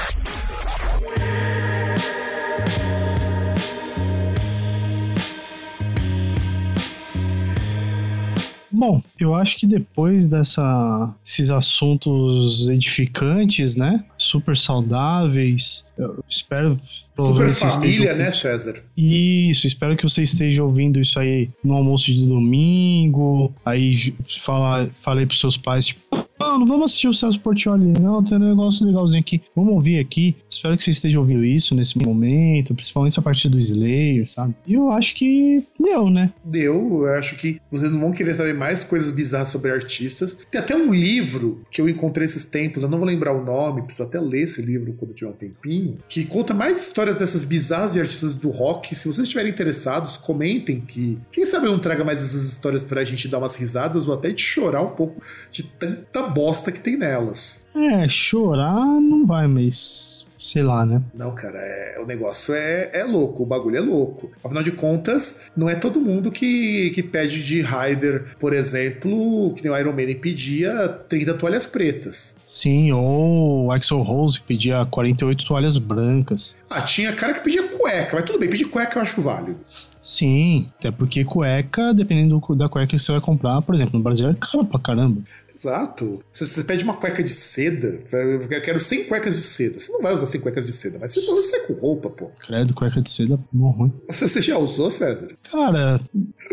Bom, eu acho que depois dessa, esses assuntos edificantes, né? Super saudáveis, eu espero. Super família, né, César? Isso, espero que você esteja ouvindo isso aí no almoço de domingo. Aí fala, falei pros seus pais, tipo, não, não vamos assistir o Celso Portioli, não, tem um negócio legalzinho aqui. Vamos ouvir aqui. Espero que você esteja ouvindo isso nesse momento, principalmente a partir do Slayer, sabe? E eu acho que deu, né? Deu, eu acho que vocês não vão querer saber mais coisas bizarras sobre artistas. Tem até um livro que eu encontrei esses tempos, eu não vou lembrar o nome, preciso até ler esse livro quando tiver um tempinho, que conta mais histórias dessas bizarras de artistas do rock. Se vocês estiverem interessados, comentem que quem sabe eu não traga mais essas histórias pra gente dar umas risadas ou até de chorar um pouco de tanta bosta que tem nelas. É, chorar não vai, mas sei lá, né? Não, cara, é, o negócio é, é louco, o bagulho é louco. Afinal de contas, não é todo mundo que, que pede de Rider, por exemplo, que nem o Iron Man pedia 30 toalhas pretas. Sim, ou o Axel Rose pedia 48 toalhas brancas. Ah, tinha cara que pedia cueca, mas tudo bem, pedir cueca eu acho válido. Sim, até porque cueca, dependendo da cueca que você vai comprar, por exemplo, no Brasil é caro pra caramba. Exato. Você, você, pede uma cueca de seda, eu quero 100 cuecas de seda. Você não vai usar 100 cuecas de seda, mas você usar com roupa, pô. Credo, cueca de seda, bom ruim. Você, você já usou, César? Cara,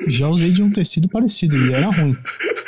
já usei de um tecido parecido e era ruim.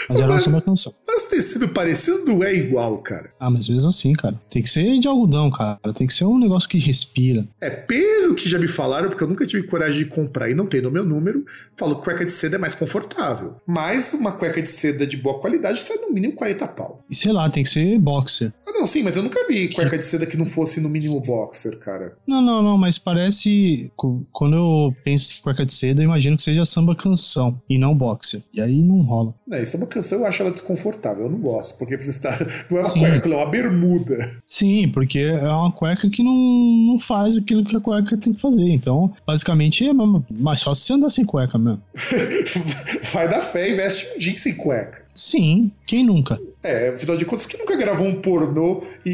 Mas era mas, uma canção. Mas tecido parecido não é igual, cara. Ah, mas mesmo assim, cara. Tem que ser de algodão, cara. Tem que ser um negócio que respira. É, pelo que já me falaram, porque eu nunca tive coragem de comprar e não tem no meu número, falo que cueca de seda é mais confortável. Mas uma cueca de seda de boa qualidade sai no mínimo 40 pau. E sei lá, tem que ser boxer. Ah, não, sim, mas eu nunca vi cueca de seda que não fosse no mínimo boxer, cara. Não, não, não, mas parece. Quando eu penso em cueca de seda, eu imagino que seja samba canção e não boxer. E aí não rola. É, samba canção eu acho ela desconfortável, eu não gosto, porque você está, não é uma Sim. cueca, é uma bermuda. Sim, porque é uma cueca que não, não faz aquilo que a cueca tem que fazer. Então, basicamente, é mais fácil você andar sem cueca mesmo. Vai dar fé e veste um jeans sem cueca. Sim, quem nunca? É, afinal de contas, quem nunca gravou um pornô e,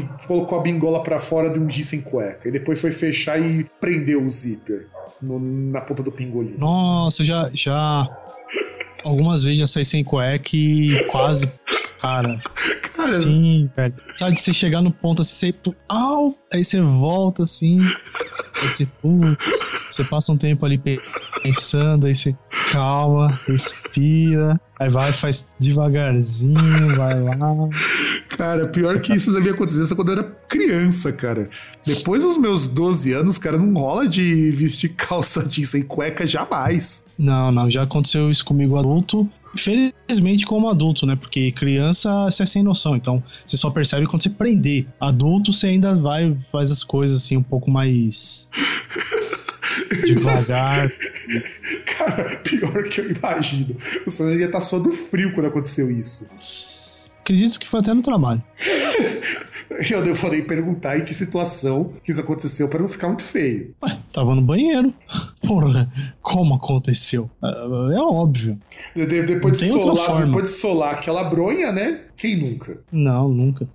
e colocou a bingola pra fora de um jeans sem cueca? E depois foi fechar e prendeu o zíper no- na ponta do pingolim. Nossa, já, já. Algumas vezes já saí sem cueca e quase. Cara, Sim, velho. Sabe, você chegar no ponto assim, você. Au! Aí você volta assim. Aí você, putz, você passa um tempo ali pe- pensando, aí você calma, respira, aí vai, faz devagarzinho, vai lá. Cara, pior que isso já me aconteceu quando eu era criança, cara. Depois dos meus 12 anos, cara, não rola de vestir calça jeans sem cueca jamais. Não, não, já aconteceu isso comigo adulto. Felizmente como adulto, né? Porque criança você é sem noção, então você só percebe quando você prender. Adulto você ainda vai, faz as coisas assim um pouco mais devagar. Cara, pior que eu imagino. O ia estar suando frio quando aconteceu isso. Acredito que foi até no trabalho. Eu falei perguntar em que situação que isso aconteceu pra não ficar muito feio. Ué, tava no banheiro. Porra, como aconteceu? É, é óbvio. De- de- Depois de, solar, depois de solar aquela bronha, né? Quem nunca? Não, nunca.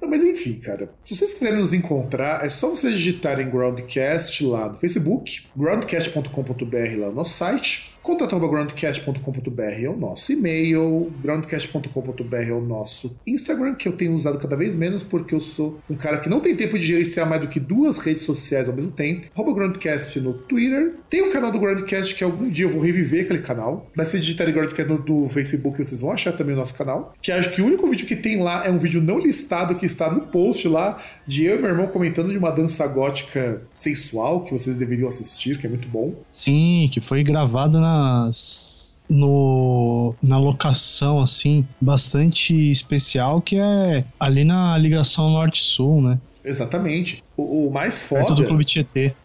Não, mas enfim, cara. Se vocês quiserem nos encontrar, é só vocês digitarem Groundcast lá no Facebook, groundcast.com.br lá no nosso site, contato.groundcast.com.br é o nosso e-mail, groundcast.com.br é o nosso Instagram, que eu tenho usado cada vez menos porque eu sou um cara que não tem tempo de gerenciar mais do que duas redes sociais ao mesmo tempo. Groundcast no Twitter. Tem o canal do Groundcast que algum dia eu vou reviver aquele canal. Mas se digitarem Groundcast no do Facebook, vocês vão achar também o nosso canal. Que acho que o único vídeo que tem lá é um vídeo não listado que está no post lá de eu e meu irmão comentando de uma dança gótica sensual que vocês deveriam assistir, que é muito bom. Sim, que foi gravado nas. No, na locação, assim, bastante especial, que é ali na ligação norte-sul, né? Exatamente. O, o mais foda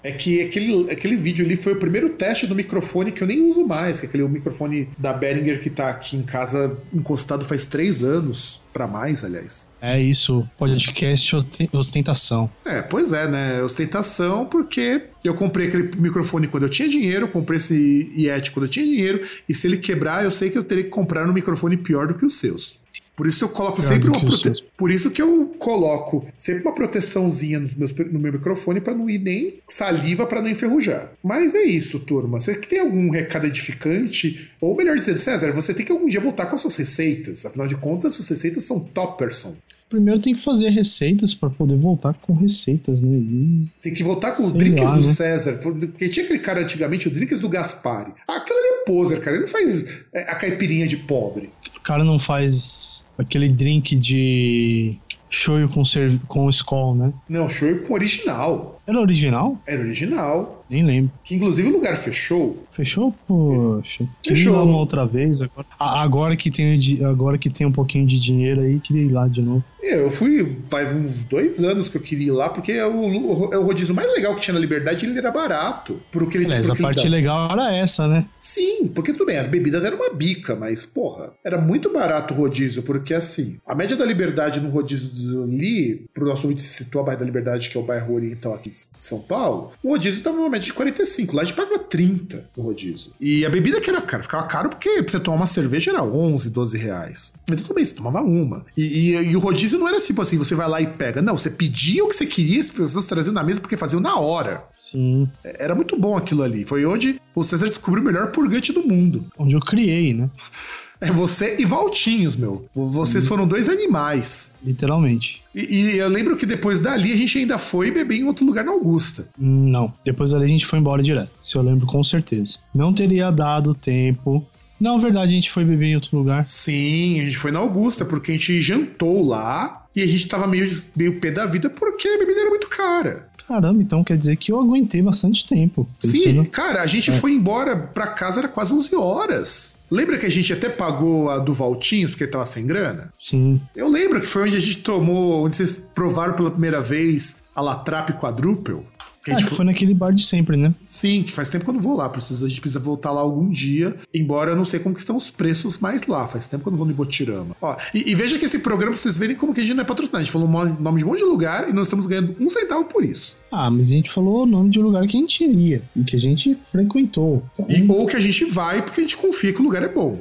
é que aquele, aquele vídeo ali foi o primeiro teste do microfone que eu nem uso mais, que é aquele microfone da Behringer que tá aqui em casa encostado faz três anos, pra mais, aliás. É isso, podcast ostentação. É, pois é, né? Ostentação, porque eu comprei aquele microfone quando eu tinha dinheiro, comprei esse Yeti quando eu tinha dinheiro, e se ele quebrar, eu sei que eu teria que comprar um microfone pior do que os seus. Por isso eu coloco Pior sempre uma prote... Por isso que eu coloco sempre uma proteçãozinha nos meus, no meu microfone para não ir nem saliva para não enferrujar. Mas é isso, turma. Você que tem algum recado edificante, ou melhor dizendo, César, você tem que algum dia voltar com as suas receitas. Afinal de contas, as suas receitas são topperson. Primeiro tem que fazer receitas pra poder voltar com receitas, né? E- Tem que voltar com Sei drinks lá, do né? César, porque tinha aquele cara antigamente, o drinks do Gaspari. Ah, aquilo ali é poser, cara. Ele não faz é, a caipirinha de pobre. Cara não faz aquele drink de shoyu com, com Skol, né? Não, show com original. Era original? Era original. Nem lembro. Que inclusive o lugar fechou. Fechou? Poxa. Fechou. uma outra vez. Agora, A- agora, que tem, agora que tem um pouquinho de dinheiro aí, queria ir lá de novo. É, Eu fui faz uns dois anos que eu queria ir lá, porque é o, é o rodízio mais legal que tinha na Liberdade ele era barato. Por que ele Aliás, a parte legal era essa, né? Sim, porque tudo bem, as bebidas eram uma bica, mas, porra, era muito barato o rodízio, porque assim, a média da liberdade no rodízio do ali, pro nosso ouvinte se situar, bairro da Liberdade, que é o bairro oriental aqui de São Paulo, o rodízio tava numa média de 45, lá a gente pagava 30 no rodízio. E a bebida que era cara, ficava caro porque pra você tomar uma cerveja era 11, 12 reais. Então tudo bem, você tomava uma. E, e- e o rodízio não era tipo assim, você vai lá e pega. Não, você pedia o que você queria, as pessoas traziam na mesa porque faziam na hora. Sim. Era muito bom aquilo ali. Foi onde o César descobriu o melhor purgante do mundo. Onde eu criei, né? É você e Valtinhos, meu. Vocês foram dois animais. Literalmente. E, e eu lembro que depois dali a gente ainda foi beber em outro lugar na Augusta. Não. Depois dali a gente foi embora direto. Se eu lembro com certeza. Não teria dado tempo. Não, verdade, a gente foi beber em outro lugar. Sim, a gente foi na Augusta porque a gente jantou lá e a gente tava meio, meio pé da vida porque a bebida era muito cara. Caramba, então quer dizer que eu aguentei bastante tempo. Sim, cara, a gente foi embora pra casa, era quase 11 horas. Lembra que a gente até pagou a do Valtinhos porque ele tava sem grana? Sim. Eu lembro que foi onde a gente tomou, onde vocês provaram pela primeira vez a Latrap Quadruple. A Ah, foi- foi naquele bar de sempre, né? Sim, que faz tempo que eu não vou lá. Preciso, a gente precisa voltar lá algum dia. Embora eu não sei como que estão os preços mais lá. Faz tempo que eu não vou no Ibotirama. Ó, e, e veja que esse programa, vocês verem como que a gente não é patrocinado. A gente falou o nome de um monte de lugar e nós estamos ganhando um centavo por isso. Ah, mas a gente falou o nome de um lugar que a gente iria e que a gente frequentou. Então, E, ou que a gente vai porque a gente confia que o lugar é bom.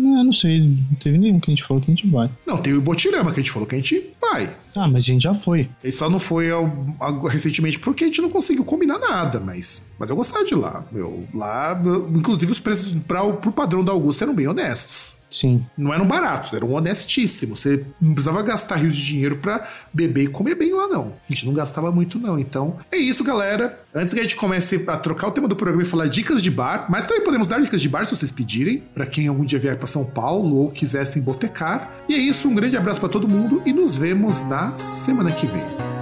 Não, não sei, não teve nenhum que a gente falou que a gente vai. Não, tem o Ibotirama que a gente falou que a gente vai. Ah, mas a gente já foi. Ele só não foi ao- ao- recentemente porque a gente não conseguiu combinar nada, mas, mas eu gostava de lá. Meu, lá, inclusive, os preços para o pro padrão da Augusta eram bem honestos. Sim. Não eram baratos, eram honestíssimos. Você não precisava gastar rios de dinheiro pra beber e comer bem lá, não. A gente não gastava muito, não. Então, é isso, galera. Antes que a gente comece a trocar o tema do programa e falar dicas de bar, mas também podemos dar dicas de bar se vocês pedirem, pra quem algum dia vier pra São Paulo ou quisessem botecar. E é isso, um grande abraço pra todo mundo e nos vemos na semana que vem.